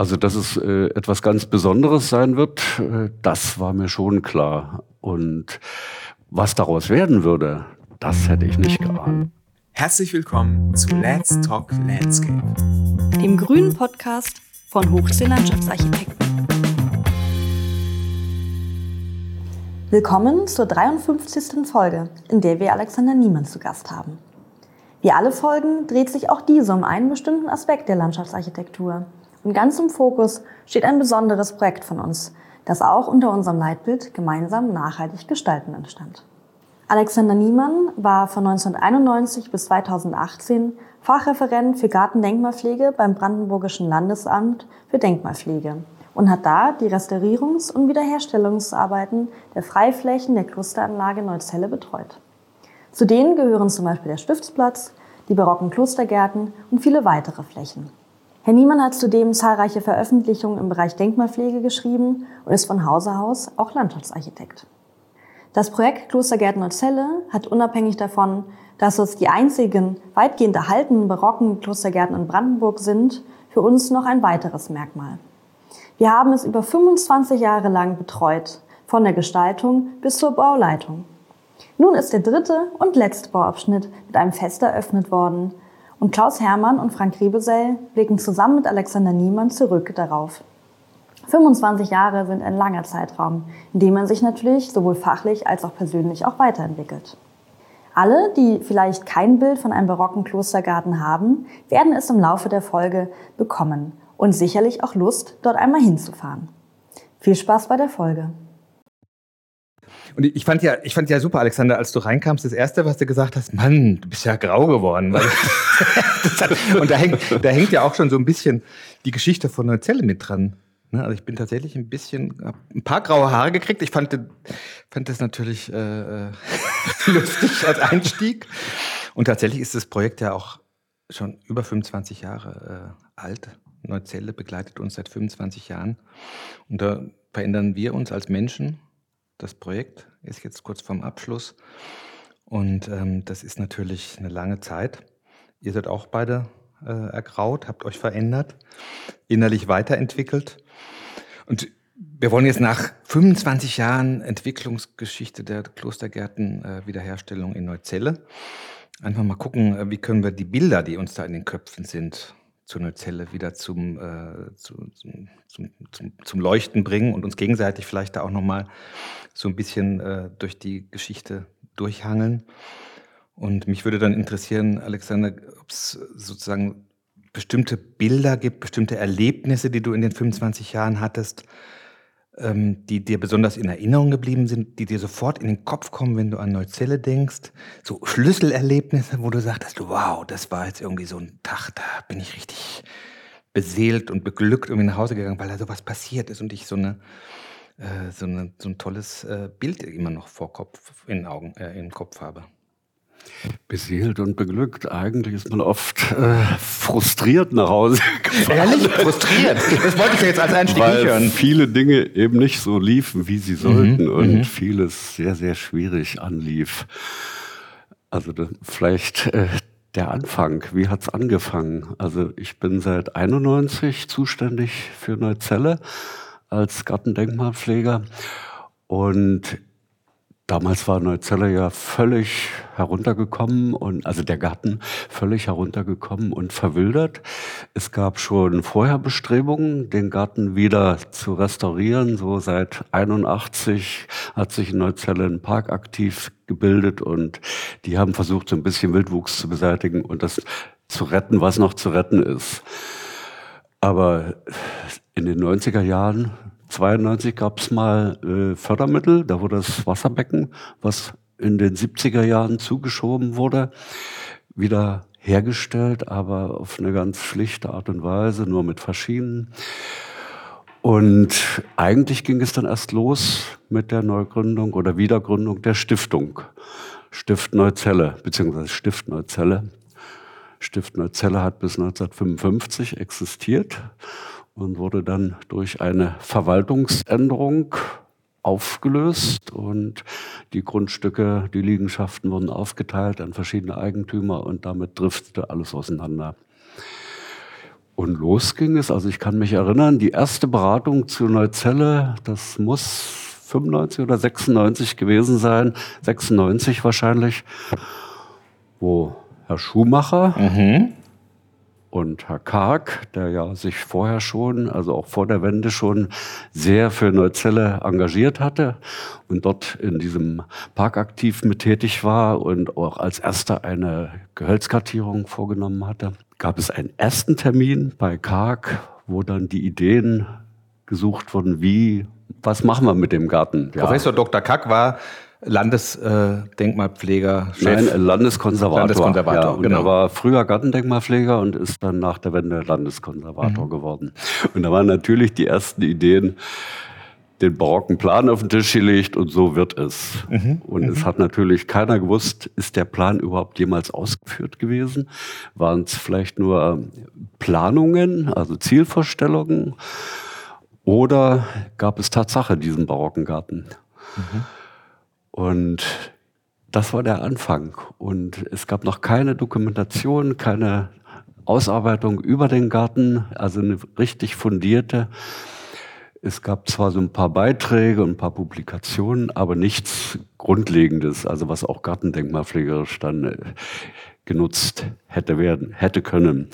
Also, dass es äh, etwas ganz Besonderes sein wird, äh, das war mir schon klar. Und was daraus werden würde, das hätte ich nicht geahnt. Herzlich willkommen zu Let's Talk Landscape, dem grünen Podcast von Hochsee Landschaftsarchitekten. Willkommen zur 53. Folge, in der wir Alexander Niemann zu Gast haben. Wie alle Folgen dreht sich auch diese um einen bestimmten Aspekt der Landschaftsarchitektur – und ganz im Fokus steht ein besonderes Projekt von uns, das auch unter unserem Leitbild gemeinsam nachhaltig gestalten entstand. Alexander Niemann war von 1991 bis 2018 Fachreferent für Gartendenkmalpflege beim Brandenburgischen Landesamt für Denkmalpflege und hat da die Restaurierungs- und Wiederherstellungsarbeiten der Freiflächen der Klosteranlage Neuzelle betreut. Zu denen gehören zum Beispiel der Stiftsplatz, die barocken Klostergärten und viele weitere Flächen. Herr Niemann hat zudem zahlreiche Veröffentlichungen im Bereich Denkmalpflege geschrieben und ist von Hause aus auch Landschaftsarchitekt. Das Projekt Klostergärten Neuzelle hat unabhängig davon, dass es die einzigen weitgehend erhaltenen barocken Klostergärten in Brandenburg sind, für uns noch ein weiteres Merkmal. Wir haben es über 25 Jahre lang betreut, von der Gestaltung bis zur Bauleitung. Nun ist der dritte und letzte Bauabschnitt mit einem Fest eröffnet worden, und Klaus Hermann und Frank Riebesell blicken zusammen mit Alexander Niemann zurück darauf. 25 Jahre sind ein langer Zeitraum, in dem man sich natürlich sowohl fachlich als auch persönlich auch weiterentwickelt. Alle, die vielleicht kein Bild von einem barocken Klostergarten haben, werden es im Laufe der Folge bekommen und sicherlich auch Lust, dort einmal hinzufahren. Viel Spaß bei der Folge. Und ich fand ja, ich fand ja super, Alexander, als du reinkamst, das erste, was du gesagt hast, Mann, du bist ja grau geworden. hat, und da hängt, da hängt ja auch schon so ein bisschen die Geschichte von Neuzelle mit dran. Ne? Also ich bin tatsächlich ein bisschen, ein paar graue Haare gekriegt. Ich fand, fand das natürlich äh, äh lustig als Einstieg. Und tatsächlich ist das Projekt ja auch schon über 25 Jahre äh, alt. Neuzelle begleitet uns seit 25 Jahren. Und da verändern wir uns als Menschen das Projekt ist jetzt kurz vorm Abschluss und ähm, das ist natürlich eine lange Zeit. Ihr seid auch beide äh, ergraut, habt euch verändert, innerlich weiterentwickelt. Und wir wollen jetzt nach 25 Jahren Entwicklungsgeschichte der Klostergärten äh, Wiederherstellung in Neuzelle einfach mal gucken, äh, wie können wir die Bilder, die uns da in den Köpfen sind, zur Neuzelle wieder zum, äh, zu, zum, zum, zum, Leuchten bringen und uns gegenseitig vielleicht da auch nochmal so ein bisschen äh, durch die Geschichte durchhangeln. Und mich würde dann interessieren, Alexander, ob es sozusagen bestimmte Bilder gibt, bestimmte Erlebnisse, die du in den 25 Jahren hattest, ähm, die dir besonders in Erinnerung geblieben sind, die dir sofort in den Kopf kommen, wenn du an Neuzelle denkst? So Schlüsselerlebnisse, wo du sagtest, wow, das war jetzt irgendwie so ein Tag, da bin ich richtig beseelt und beglückt irgendwie nach Hause gegangen, weil da sowas passiert ist und ich so eine äh, so, eine, so ein tolles äh, Bild immer noch vor Kopf, in Augen, äh, im Kopf habe. Beseelt und beglückt. Eigentlich ist man oft äh, frustriert nach Hause gefahren. Ehrlich? Frustriert? Das wollte ich jetzt als Einstieg Weil nicht hören. viele Dinge eben nicht so liefen, wie sie sollten mhm, und mhm. vieles sehr, sehr schwierig anlief. Also das, vielleicht äh, der Anfang. Wie hat's angefangen? Also ich bin seit 91 zuständig für Neuzelle als Gartendenkmalpfleger und Damals war Neuzelle ja völlig heruntergekommen und also der Garten völlig heruntergekommen und verwildert. Es gab schon vorher Bestrebungen, den Garten wieder zu restaurieren. So seit 81 hat sich in Neuzelle ein Park aktiv gebildet und die haben versucht, so ein bisschen Wildwuchs zu beseitigen und das zu retten, was noch zu retten ist. Aber in den 90er Jahren 92 gab es mal äh, Fördermittel, da wurde das Wasserbecken, was in den 70er Jahren zugeschoben wurde, wieder hergestellt, aber auf eine ganz schlichte Art und Weise, nur mit Faschinen. Und eigentlich ging es dann erst los mit der Neugründung oder Wiedergründung der Stiftung. Stift Neuzelle, beziehungsweise Stift Neuzelle. Stift Neuzelle hat bis 1955 existiert und wurde dann durch eine Verwaltungsänderung aufgelöst und die Grundstücke, die Liegenschaften wurden aufgeteilt an verschiedene Eigentümer und damit driftete alles auseinander. Und los ging es, also ich kann mich erinnern, die erste Beratung zu Neuzelle, das muss 95 oder 96 gewesen sein, 96 wahrscheinlich, wo Herr Schumacher Mhm. Und Herr Karg, der ja sich vorher schon, also auch vor der Wende schon sehr für Neuzelle engagiert hatte und dort in diesem Park aktiv mit tätig war und auch als erster eine Gehölzkartierung vorgenommen hatte, gab es einen ersten Termin bei Karg, wo dann die Ideen gesucht wurden, wie, was machen wir mit dem Garten? Ja. Professor Dr. Kack war Landesdenkmalpfleger, Nein, äh, Landeskonservator. Landeskonservator, ja, und genau. Er war früher Gartendenkmalpfleger und ist dann nach der Wende Landeskonservator Mhm. geworden. Und da waren natürlich die ersten Ideen, den barocken Plan auf den Tisch gelegt und so wird es. Mhm. Und es hat natürlich keiner gewusst, ist der Plan überhaupt jemals ausgeführt gewesen? Waren es vielleicht nur Planungen, also Zielvorstellungen? Oder gab es Tatsache diesen barocken Garten? Und das war der Anfang. Und es gab noch keine Dokumentation, keine Ausarbeitung über den Garten, also eine richtig fundierte. Es gab zwar so ein paar Beiträge und ein paar Publikationen, aber nichts Grundlegendes, also was auch gartendenkmalpflegerisch dann äh, genutzt hätte werden, hätte können.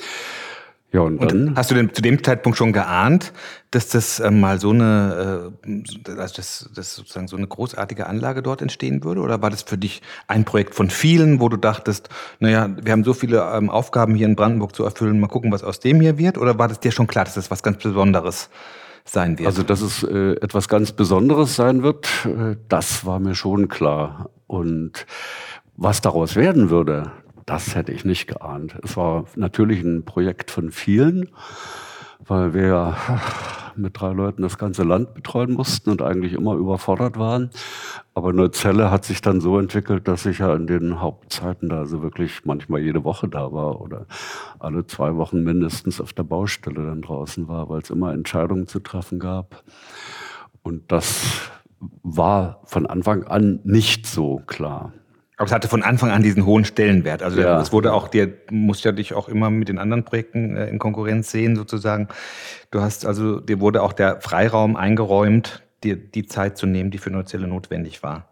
Ja, und, dann. Und hast du denn zu dem Zeitpunkt schon geahnt, dass das äh, mal so eine, äh, also dass, dass sozusagen so eine großartige Anlage dort entstehen würde? Oder war das für dich ein Projekt von vielen, wo du dachtest, naja, wir haben so viele ähm, Aufgaben hier in Brandenburg zu erfüllen, mal gucken, was aus dem hier wird? Oder war das dir schon klar, dass das was ganz Besonderes sein wird? Also, dass es äh, etwas ganz Besonderes sein wird, äh, das war mir schon klar. Und was daraus werden würde, das hätte ich nicht geahnt. Es war natürlich ein Projekt von vielen, weil wir mit drei Leuten das ganze Land betreuen mussten und eigentlich immer überfordert waren. Aber Neuzelle hat sich dann so entwickelt, dass ich ja in den Hauptzeiten da also wirklich manchmal jede Woche da war oder alle zwei Wochen mindestens auf der Baustelle dann draußen war, weil es immer Entscheidungen zu treffen gab. Und das war von Anfang an nicht so klar. Aber es hatte von Anfang an diesen hohen Stellenwert. Also Ja. es wurde auch dir, du musst ja dich auch immer mit den anderen Projekten äh, in Konkurrenz sehen, sozusagen. Du hast also, dir wurde auch der Freiraum eingeräumt, dir die Zeit zu nehmen, die für Neuzelle notwendig war.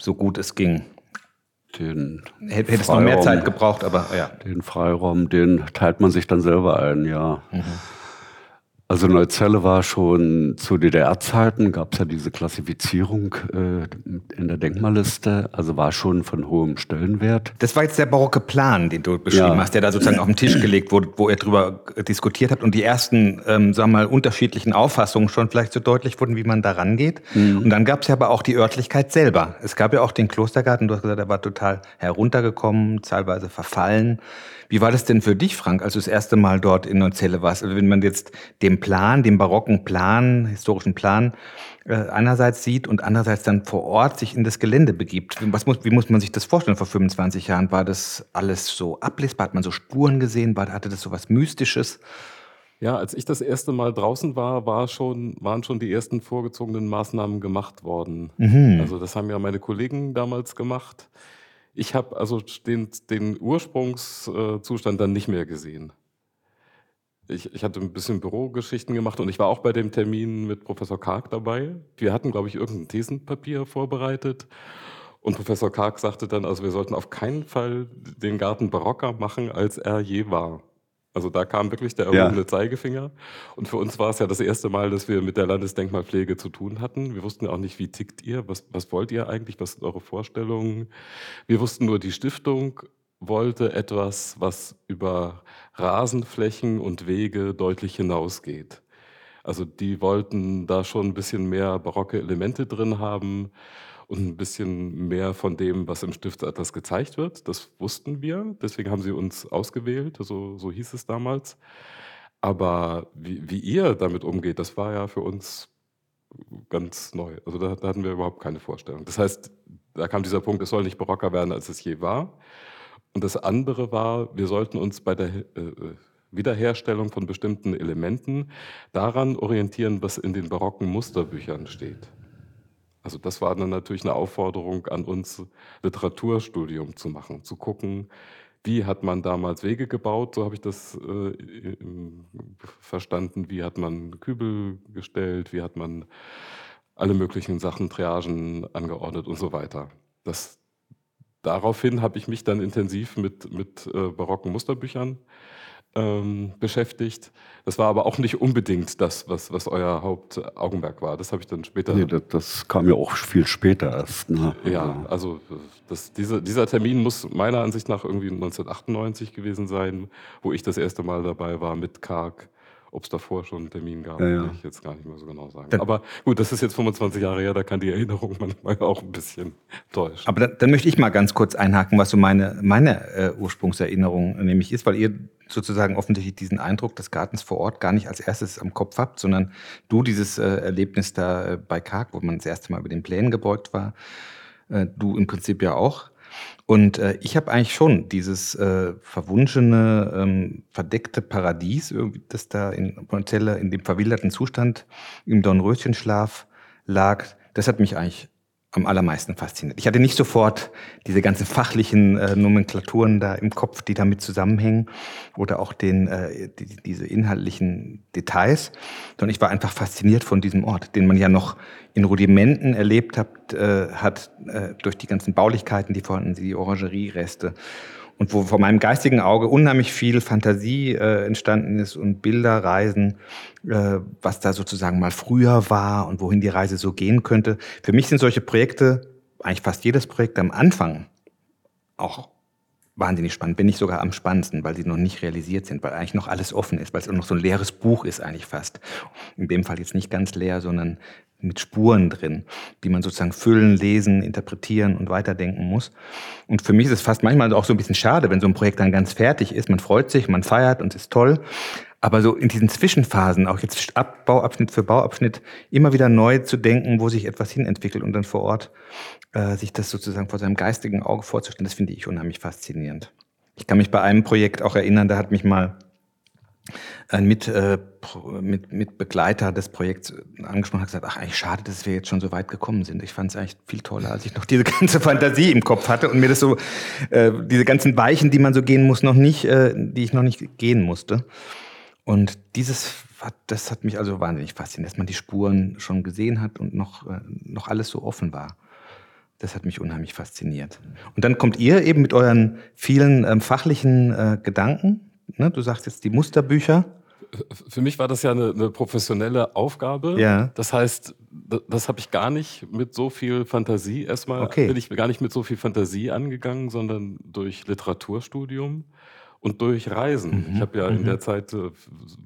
So gut es ging. Den Hätt- Hättest noch mehr Freiraum- Zeit gebraucht, aber ja. Den Freiraum, den teilt man sich dann selber ein, ja. Also Neuzelle war schon zu DDR-Zeiten, gab es ja diese Klassifizierung äh, in der Denkmalliste, also war schon von hohem Stellenwert. Das war jetzt der barocke Plan, den du beschrieben Ja. hast, der da sozusagen auf den Tisch gelegt wurde, wo ihr drüber äh, diskutiert habt und die ersten, ähm, sagen wir mal, unterschiedlichen Auffassungen schon vielleicht so deutlich wurden, wie man da rangeht. Und dann gab es ja aber auch die Örtlichkeit selber. Es gab ja auch den Klostergarten, du hast gesagt, der war total heruntergekommen, teilweise verfallen. Wie war das denn für dich, Frank, als du das erste Mal dort in Neuzelle warst? Also wenn man jetzt den Plan, den barocken Plan, historischen Plan, äh, einerseits sieht und andererseits dann vor Ort sich in das Gelände begibt. Was muss, wie muss man sich das vorstellen vor 25 Jahren? War das alles so ablesbar? Hat man so Spuren gesehen? War, hatte das so was Mystisches? Ja, als ich das erste Mal draußen war, war schon, waren schon die ersten vorgezogenen Maßnahmen gemacht worden. Mhm. Also das haben ja meine Kollegen damals gemacht. Ich habe also den, den Ursprungszustand dann nicht mehr gesehen. Ich, ich hatte ein bisschen Bürogeschichten gemacht und ich war auch bei dem Termin mit Professor Karg dabei. Wir hatten, glaube ich, irgendein Thesenpapier vorbereitet. Und Professor Karg sagte dann, also wir sollten auf keinen Fall den Garten barocker machen, als er je war. Also da kam wirklich der Ja. erhobene Zeigefinger. Und für uns war es ja das erste Mal, dass wir mit der Landesdenkmalpflege zu tun hatten. Wir wussten ja auch nicht, wie tickt ihr, was, was wollt ihr eigentlich, was sind eure Vorstellungen. Wir wussten nur, die Stiftung wollte etwas, was über Rasenflächen und Wege deutlich hinausgeht. Also die wollten da schon ein bisschen mehr barocke Elemente drin haben und ein bisschen mehr von dem, was im Stiftsatlas gezeigt wird. Das wussten wir, deswegen haben sie uns ausgewählt, so, so hieß es damals. Aber wie, wie ihr damit umgeht, das war ja für uns ganz neu. Also da, da hatten wir überhaupt keine Vorstellung. Das heißt, da kam dieser Punkt, es soll nicht barocker werden, als es je war. Und das andere war, wir sollten uns bei der äh, äh, Wiederherstellung von bestimmten Elementen daran orientieren, was in den barocken Musterbüchern steht. Also das war dann natürlich eine Aufforderung an uns, Literaturstudium zu machen, zu gucken, wie hat man damals Wege gebaut, so habe ich das äh, verstanden, wie hat man Kübel gestellt, wie hat man alle möglichen Sachen, Triagen angeordnet und so weiter. Das, daraufhin habe ich mich dann intensiv mit, mit äh, barocken Musterbüchern ähm, beschäftigt. Das war aber auch nicht unbedingt das, was, was euer Hauptaugenmerk war. Das habe ich dann später. Nee, das, das, kam ja auch viel später erst. Ne? Ja, also das, diese, dieser Termin muss meiner Ansicht nach irgendwie 1998 gewesen sein, wo ich das erste Mal dabei war mit Karg ob es davor schon einen Termin gab, ja, ja. kann ich jetzt gar nicht mehr so genau sagen. Dann, Aber gut, das ist jetzt 25 Jahre her, da kann die Erinnerung manchmal auch ein bisschen täuschen. Aber dann, dann möchte ich mal ganz kurz einhaken, was so meine, meine äh, Ursprungserinnerung nämlich ist, weil ihr sozusagen offensichtlich diesen Eindruck des Gartens vor Ort gar nicht als erstes am Kopf habt, sondern du dieses äh, Erlebnis da äh, bei Karg, wo man das erste Mal über den Plänen gebeugt war, äh, du im Prinzip ja auch. Und äh, ich habe eigentlich schon dieses äh, verwunschene, ähm, verdeckte Paradies, das da in Montella in dem verwilderten Zustand im Dornröschenschlaf lag, das hat mich eigentlich am allermeisten fasziniert. Ich hatte nicht sofort diese ganzen fachlichen äh, Nomenklaturen da im Kopf, die damit zusammenhängen oder auch den, äh, die, diese inhaltlichen Details, sondern ich war einfach fasziniert von diesem Ort, den man ja noch in Rudimenten erlebt hat, äh, hat äh, durch die ganzen Baulichkeiten, die vorhanden sind, die Orangeriereste und wo vor meinem geistigen Auge unheimlich viel Fantasie äh, entstanden ist und Bilder, Reisen, äh, was da sozusagen mal früher war und wohin die Reise so gehen könnte. Für mich sind solche Projekte, eigentlich fast jedes Projekt am Anfang, auch wahnsinnig spannend. Bin ich sogar am spannendsten, weil sie noch nicht realisiert sind, weil eigentlich noch alles offen ist, weil es noch so ein leeres Buch ist eigentlich fast. In dem Fall jetzt nicht ganz leer, sondern mit Spuren drin, die man sozusagen füllen, lesen, interpretieren und weiterdenken muss. Und für mich ist es fast manchmal auch so ein bisschen schade, wenn so ein Projekt dann ganz fertig ist. Man freut sich, man feiert und es ist toll. Aber so in diesen Zwischenphasen, auch jetzt Bauabschnitt für Bauabschnitt, immer wieder neu zu denken, wo sich etwas hinentwickelt und dann vor Ort äh, sich das sozusagen vor seinem geistigen Auge vorzustellen, das finde ich unheimlich faszinierend. Ich kann mich bei einem Projekt auch erinnern, da hat mich mal ein mit, äh, mit, mit Begleiter des Projekts angesprochen hat gesagt, ach eigentlich schade, dass wir jetzt schon so weit gekommen sind. Ich fand es eigentlich viel toller, als ich noch diese ganze Fantasie im Kopf hatte und mir das so, äh, diese ganzen Weichen, die man so gehen muss, noch nicht, äh, die ich noch nicht gehen musste. Und dieses, das hat mich also wahnsinnig fasziniert, dass man die Spuren schon gesehen hat und noch, äh, noch alles so offen war. Das hat mich unheimlich fasziniert. Und dann kommt ihr eben mit euren vielen ähm, fachlichen äh, Gedanken ne, du sagst jetzt die Musterbücher. Für mich war das ja eine, eine professionelle Aufgabe. Ja. Das heißt, das, das habe ich gar nicht mit so viel Fantasie erstmal, okay. bin ich gar nicht mit so viel Fantasie angegangen, sondern durch Literaturstudium und durch Reisen. Mhm. Ich habe ja mhm. in der Zeit äh,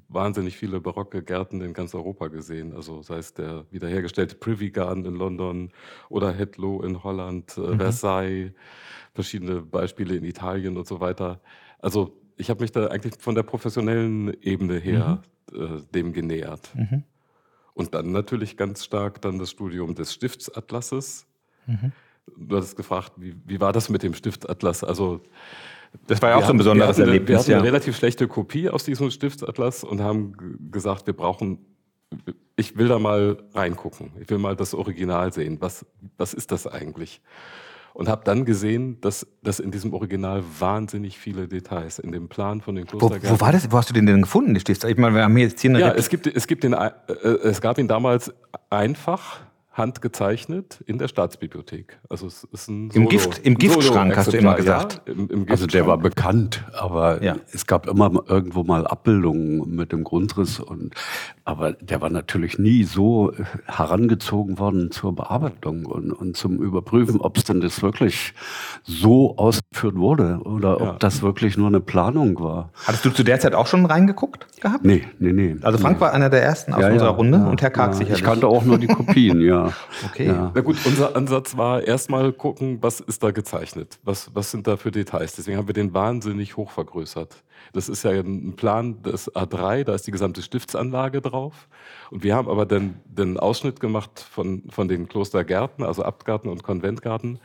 wahnsinnig viele barocke Gärten in ganz Europa gesehen. Also sei es der wiederhergestellte Privy Garden in London oder Hetlow in Holland, äh, mhm. Versailles, verschiedene Beispiele in Italien und so weiter. Also ich habe mich da eigentlich von der professionellen Ebene her mhm. äh, dem genähert. Mhm. Und dann natürlich ganz stark dann das Studium des Stiftsatlasses. Mhm. Du hattest gefragt, wie, wie war das mit dem Stiftsatlas? Also das war ja auch so ein besonderes wir hatten, Erlebnis. Wir hatten ja. eine relativ schlechte Kopie aus diesem Stiftsatlas und haben gesagt, wir brauchen, ich will da mal reingucken. Ich will mal das Original sehen. Was, was ist das eigentlich? Und habe dann gesehen, dass, dass in diesem Original wahnsinnig viele Details in dem Plan von den Klostergärten. Wo, wo war das? Wo hast du den denn gefunden? Ich meine, wir haben hier jetzt hier eine Ja, es gibt, es gibt den, äh, es gab ihn damals einfach handgezeichnet in der Staatsbibliothek. Also es ist ein Solo, Im, Gift, im Giftschrank hast du immer gesagt. Ja, im, im also der war bekannt, aber ja. es gab immer irgendwo mal Abbildungen mit dem Grundriss und aber der war natürlich nie so herangezogen worden zur Bearbeitung und, und zum Überprüfen, ob es denn das wirklich so ausgeführt wurde oder ja. ob das wirklich nur eine Planung war. Hattest du zu der Zeit auch schon reingeguckt gehabt? Nee, nee, nee. Also Frank nee. war einer der ersten aus unserer Runde und Herr Karg sicherlich. Ich kannte auch nur die Kopien, ja. Okay. Ja. Na gut, unser Ansatz war erstmal gucken, was ist da gezeichnet? Was, was sind da für Details? Deswegen haben wir den wahnsinnig hoch vergrößert. Das ist ja ein Plan des A3, da ist die gesamte Stiftsanlage drauf. Und wir haben aber dann den Ausschnitt gemacht von, von den Klostergärten, also Abtgarten und Konventgarten.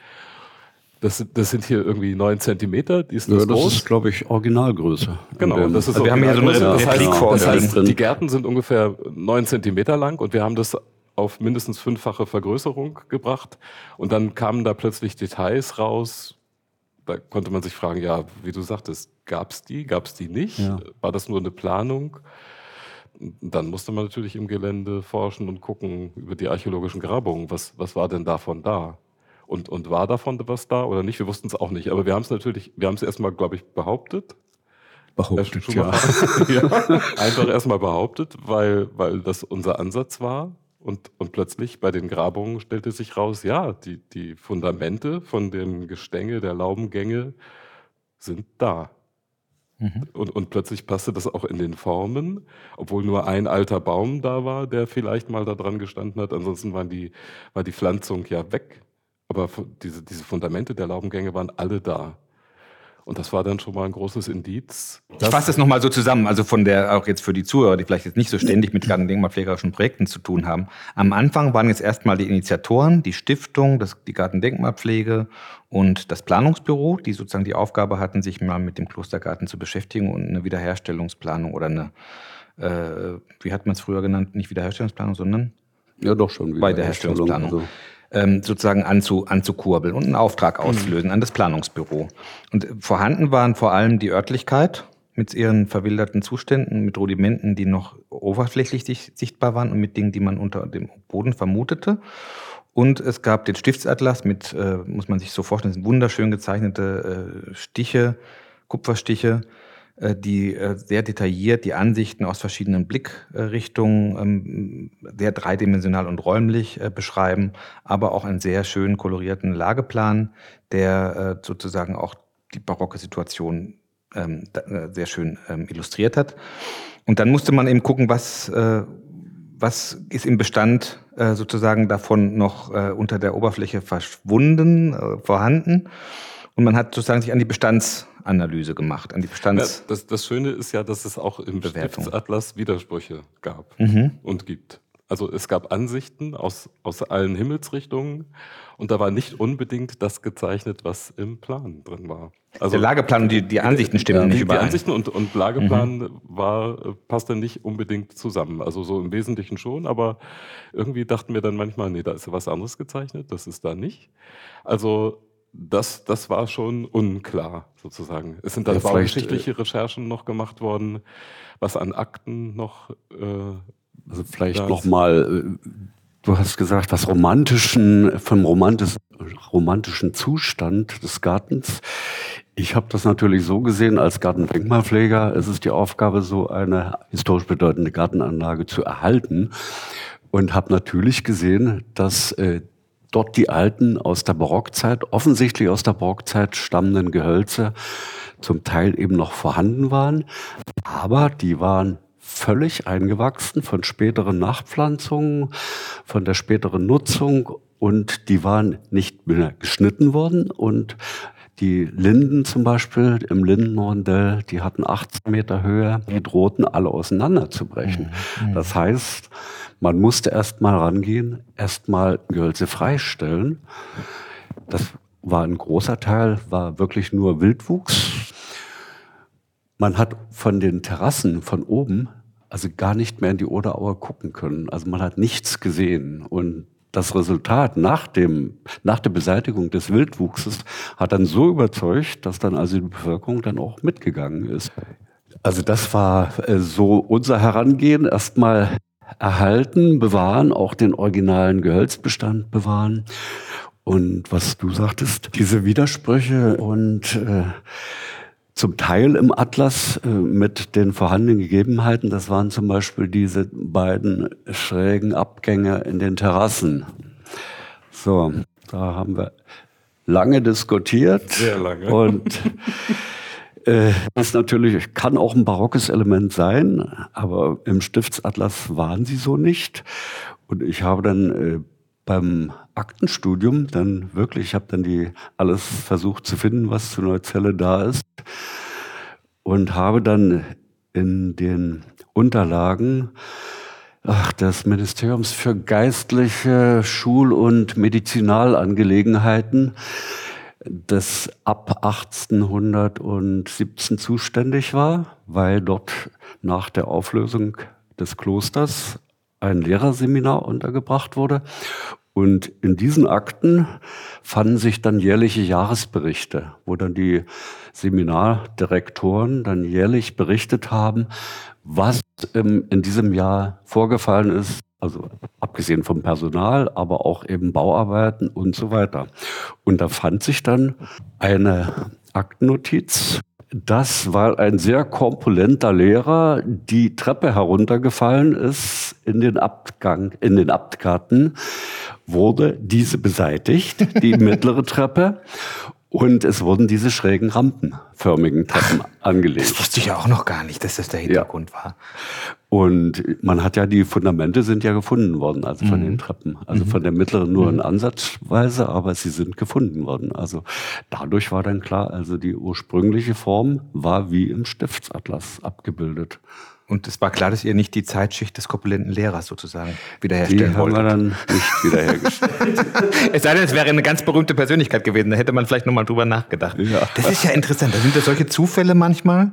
Das, das sind hier irgendwie neun Zentimeter. Die ist das, ja, das groß. ist, glaube ich, Originalgröße. Genau, das ist also wir haben hier so eine das heißt, das heißt, Die Gärten sind ungefähr neun Zentimeter lang und wir haben das auf mindestens fünffache Vergrößerung gebracht. Und dann kamen da plötzlich Details raus, da konnte man sich fragen, ja, wie du sagtest, gab es die, gab es die nicht? Ja. War das nur eine Planung? Dann musste man natürlich im Gelände forschen und gucken über die archäologischen Grabungen, was, was war denn davon da? Und, und war davon was da oder nicht? Wir wussten es auch nicht. Aber wir haben es natürlich, wir haben es erstmal, glaube ich, behauptet. Behauptet, ja. Ja. Einfach erstmal behauptet, weil, weil das unser Ansatz war. Und, und plötzlich bei den Grabungen stellte sich raus, ja, die, die Fundamente von dem Gestänge der Laubengänge sind da. Und, und plötzlich passte das auch in den Formen, obwohl nur ein alter Baum da war, der vielleicht mal da dran gestanden hat. Ansonsten waren die, war die Pflanzung ja weg. Aber diese, diese Fundamente der Laubengänge waren alle da. Und das war dann schon mal ein großes Indiz. Ich fasse das nochmal so zusammen, also von der, auch jetzt für die Zuhörer, die vielleicht jetzt nicht so ständig mit gartendenkmalpflegerischen Projekten zu tun haben. Am Anfang waren jetzt erstmal die Initiatoren, die Stiftung, das, die Gartendenkmalpflege und das Planungsbüro, die sozusagen die Aufgabe hatten, sich mal mit dem Klostergarten zu beschäftigen und eine Wiederherstellungsplanung oder eine, äh, wie hat man es früher genannt, nicht Wiederherstellungsplanung, sondern Ja, doch schon. bei der Herstellungsplanung Also, ähm, sozusagen anzu, anzukurbeln und einen Auftrag auszulösen an das Planungsbüro. Und äh, vorhanden waren vor allem die Örtlichkeit mit ihren verwilderten Zuständen, mit Rudimenten, die noch oberflächlich sich, sichtbar waren und mit Dingen, die man unter dem Boden vermutete. Und es gab den Stiftsatlas mit, äh, muss man sich so vorstellen, sind wunderschön gezeichnete äh, Stiche, Kupferstiche, die äh, sehr detailliert die Ansichten aus verschiedenen Blickrichtungen ähm, sehr dreidimensional und räumlich äh, beschreiben, aber auch einen sehr schön kolorierten Lageplan, der äh, sozusagen auch die barocke Situation ähm, äh, sehr schön ähm, illustriert hat. Und dann musste man eben gucken, was, äh, was ist im Bestand äh, sozusagen davon noch äh, unter der Oberfläche verschwunden, äh, vorhanden. Und man hat sozusagen sich an die Bestandsanalyse gemacht, an die Ja, Bestands... das, das Schöne ist ja, dass es auch im Bewertung. Stiftsatlas Widersprüche gab Mhm. und gibt. Also es gab Ansichten aus, aus allen Himmelsrichtungen und da war nicht unbedingt das gezeichnet, was im Plan drin war. Also der Lageplan und die, die Ansichten stimmen die, nicht die überein. Ansichten und, und Lageplan war, äh, passte nicht unbedingt zusammen. Also so im Wesentlichen schon, aber irgendwie dachten wir dann manchmal, nee, da ist ja was anderes gezeichnet, das ist da nicht. Also das, das war schon unklar sozusagen. Es sind dann Ja, vielleicht, baugeschichtliche Recherchen noch gemacht worden, was an Akten noch äh, also vielleicht Das- noch mal. äh, Du hast gesagt, was romantischen, vom romantis, romantischen Zustand des Gartens. Ich habe das natürlich so gesehen als Gartendenkmalpfleger. Es ist die Aufgabe, so eine historisch bedeutende Gartenanlage zu erhalten. Und habe natürlich gesehen, dass äh, dort die alten aus der Barockzeit, offensichtlich aus der Barockzeit stammenden Gehölze zum Teil eben noch vorhanden waren. Aber die waren völlig eingewachsen von späteren Nachpflanzungen, von der späteren Nutzung und die waren nicht mehr geschnitten worden und die Linden zum Beispiel im Lindenrondell, die hatten 18 Meter Höhe, die drohten alle auseinanderzubrechen. Das heißt, man musste erst mal rangehen, erst mal Gehölze freistellen. Das war ein großer Teil, war wirklich nur Wildwuchs. Man hat von den Terrassen von oben also gar nicht mehr in die Oderaue gucken können. Also man hat nichts gesehen. Und das Resultat nach, dem, nach der Beseitigung des Wildwuchses hat dann so überzeugt, dass dann also die Bevölkerung dann auch mitgegangen ist. Also das war äh, so unser Herangehen. Erstmal erhalten, bewahren, auch den originalen Gehölzbestand bewahren. Und was du sagtest, diese Widersprüche und äh, zum Teil im Atlas äh, mit den vorhandenen Gegebenheiten, das waren zum Beispiel diese beiden schrägen Abgänge in den Terrassen. So, da haben wir lange diskutiert. Sehr lange. Und äh, das natürlich kann auch ein barockes Element sein, aber im Stiftsatlas waren sie so nicht. Und ich habe dann äh, beim Aktenstudium dann wirklich, ich habe dann die alles versucht zu finden, was zu Neuzelle da ist und habe dann in den Unterlagen ach, des Ministeriums für geistliche Schul- und Medizinalangelegenheiten das ab 1817 zuständig war, weil dort nach der Auflösung des Klosters ein Lehrerseminar untergebracht wurde. Und in diesen Akten fanden sich dann jährliche Jahresberichte, wo dann die Seminardirektoren dann jährlich berichtet haben, was ähm, in diesem Jahr vorgefallen ist, also abgesehen vom Personal, aber auch eben Bauarbeiten und so weiter. Und da fand sich dann eine Aktennotiz, dass, weil ein sehr korpulenter Lehrer die Treppe heruntergefallen ist in den Abgang, in den Abtgarten, wurde diese beseitigt, die mittlere Treppe. Und es wurden diese schrägen rampenförmigen Treppen angelegt. Das wusste ich ja auch noch gar nicht, dass das der Hintergrund ja. war. Und man hat ja, die Fundamente sind ja gefunden worden, also von mhm. den Treppen. Also mhm. von der mittleren nur in mhm. Ansatzweise, aber sie sind gefunden worden. Also dadurch war dann klar, also die ursprüngliche Form war wie im Stiftsatlas abgebildet. Und es war klar, dass ihr nicht die Zeitschicht des korpulenten Lehrers sozusagen wiederherstellen die wolltet. haben wir dann nicht wiederhergestellt. es sei denn, es wäre eine ganz berühmte Persönlichkeit gewesen. Da hätte man vielleicht nochmal drüber nachgedacht. Ja. Das ist ja interessant. Da sind ja solche Zufälle manchmal,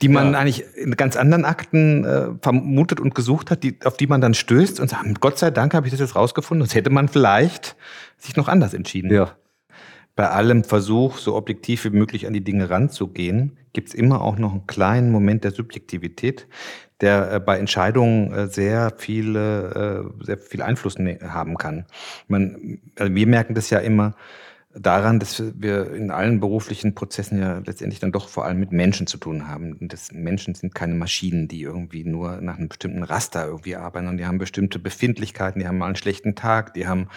die man ja. eigentlich in ganz anderen Akten äh, vermutet und gesucht hat, die, auf die man dann stößt und sagt, Gott sei Dank habe ich das jetzt rausgefunden. Sonst hätte man vielleicht sich noch anders entschieden. Ja bei allem Versuch, so objektiv wie möglich an die Dinge ranzugehen, gibt es immer auch noch einen kleinen Moment der Subjektivität, der äh, bei Entscheidungen äh, sehr viele, äh, sehr viel Einfluss ne haben kann. Man, also wir merken das ja immer daran, dass wir in allen beruflichen Prozessen ja letztendlich dann doch vor allem mit Menschen zu tun haben. Und das Menschen sind keine Maschinen, die irgendwie nur nach einem bestimmten Raster irgendwie arbeiten, und die haben bestimmte Befindlichkeiten, die haben mal einen schlechten Tag, die haben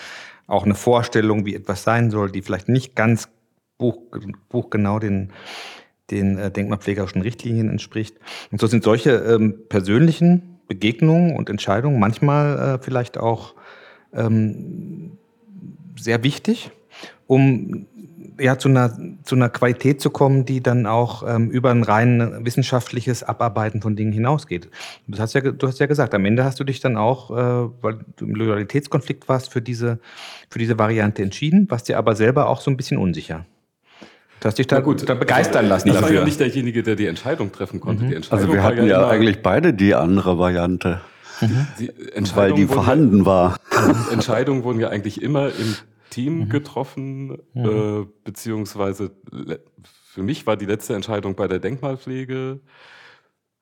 auch eine Vorstellung, wie etwas sein soll, die vielleicht nicht ganz buch, buchgenau den, den äh, denkmalpflegerischen Richtlinien entspricht. Und so sind solche ähm, persönlichen Begegnungen und Entscheidungen manchmal äh, vielleicht auch ähm, sehr wichtig, um ja, zu, einer, zu einer Qualität zu kommen, die dann auch ähm, über ein rein wissenschaftliches Abarbeiten von Dingen hinausgeht. Du hast ja, du hast ja gesagt, am Ende hast du dich dann auch, äh, weil du im Loyalitätskonflikt warst, für diese, für diese Variante entschieden, warst dir aber selber auch so ein bisschen unsicher. Du hast dich da, gut, da begeistern lassen ich dafür. Ich war ja nicht derjenige, der die Entscheidung treffen konnte. Mhm. Entscheidung also wir hatten ja, ja eigentlich beide die andere Variante. Mhm. Die, die weil die vorhanden ja, war. Entscheidungen wurden ja eigentlich immer im Team mhm. getroffen, mhm. Äh, beziehungsweise für mich war die letzte Entscheidung bei der Denkmalpflege.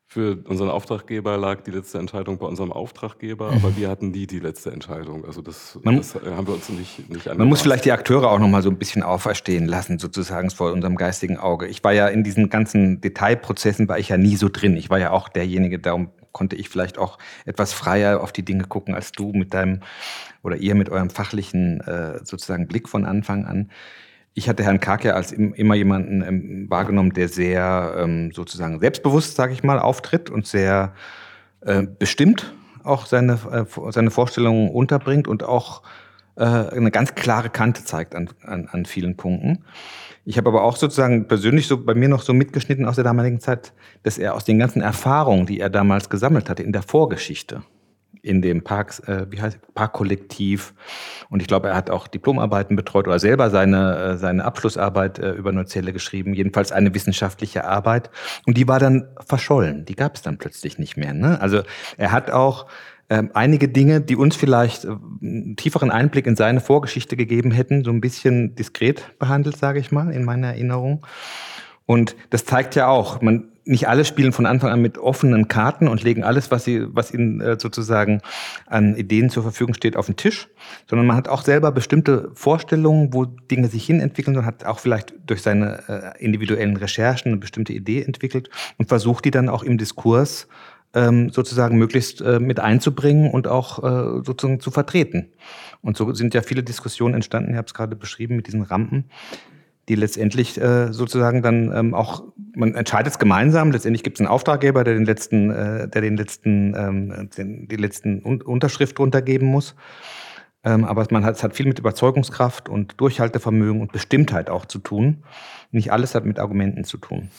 Für unseren Auftraggeber lag die letzte Entscheidung bei unserem Auftraggeber, mhm. aber wir hatten nie die letzte Entscheidung. Also das, man, das haben wir uns nicht, nicht Man muss vielleicht die Akteure auch noch mal so ein bisschen auferstehen lassen, sozusagen vor unserem geistigen Auge. Ich war ja in diesen ganzen Detailprozessen war ich ja nie so drin. Ich war ja auch derjenige, darum konnte ich vielleicht auch etwas freier auf die Dinge gucken als du mit deinem oder ihr mit eurem fachlichen äh, sozusagen Blick von Anfang an. Ich hatte Herrn Kark ja als immer jemanden ähm, wahrgenommen, der sehr ähm, sozusagen selbstbewusst, sage ich mal, auftritt und sehr äh, bestimmt auch seine, äh, seine Vorstellungen unterbringt und auch äh, eine ganz klare Kante zeigt an, an, an vielen Punkten. Ich habe aber auch sozusagen persönlich so bei mir noch so mitgeschnitten aus der damaligen Zeit, dass er aus den ganzen Erfahrungen, die er damals gesammelt hatte in der Vorgeschichte, in dem Parks, äh, wie heißt Parkkollektiv. Und ich glaube, er hat auch Diplomarbeiten betreut oder selber seine, äh, seine Abschlussarbeit äh, über Neuzelle geschrieben, jedenfalls eine wissenschaftliche Arbeit. Und die war dann verschollen. Die gab es dann plötzlich nicht mehr. Ne? Also er hat auch ähm, einige Dinge, die uns vielleicht äh, einen tieferen Einblick in seine Vorgeschichte gegeben hätten, so ein bisschen diskret behandelt, sage ich mal, in meiner Erinnerung. Und das zeigt ja auch, man, nicht alle spielen von Anfang an mit offenen Karten und legen alles, was sie, was ihnen äh, sozusagen an Ideen zur Verfügung steht, auf den Tisch, sondern man hat auch selber bestimmte Vorstellungen, wo Dinge sich hinentwickeln und hat auch vielleicht durch seine äh, individuellen Recherchen eine bestimmte Idee entwickelt und versucht die dann auch im Diskurs ähm, sozusagen möglichst äh, mit einzubringen und auch äh, sozusagen zu vertreten. Und so sind ja viele Diskussionen entstanden, ich habe es gerade beschrieben mit diesen Rampen, die letztendlich äh, sozusagen dann ähm, auch, man entscheidet es gemeinsam, letztendlich gibt es einen Auftraggeber, der den letzten, äh, der den letzten, ähm, den, die letzten Un Unterschrift runtergeben muss. Ähm, aber man hat, es hat viel mit Überzeugungskraft und Durchhaltevermögen und Bestimmtheit auch zu tun. Nicht alles hat mit Argumenten zu tun.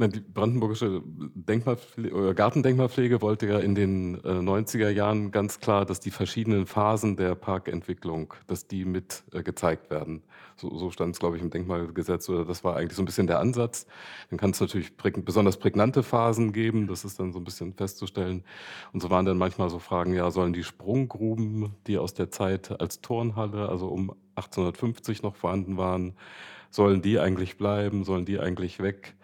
Die brandenburgische Denkmalpflege, Gartendenkmalpflege wollte ja in den äh, 90er Jahren ganz klar, dass die verschiedenen Phasen der Parkentwicklung, dass die mit äh, gezeigt werden. So, so stand es, glaube ich, im Denkmalgesetz oder das war eigentlich so ein bisschen der Ansatz. Dann kann es natürlich besonders prägnante Phasen geben, das ist dann so ein bisschen festzustellen. Und so waren dann manchmal so Fragen, ja, sollen die Sprunggruben, die aus der Zeit als Turnhalle, also um 1850 noch vorhanden waren, sollen die eigentlich bleiben, sollen die eigentlich weg?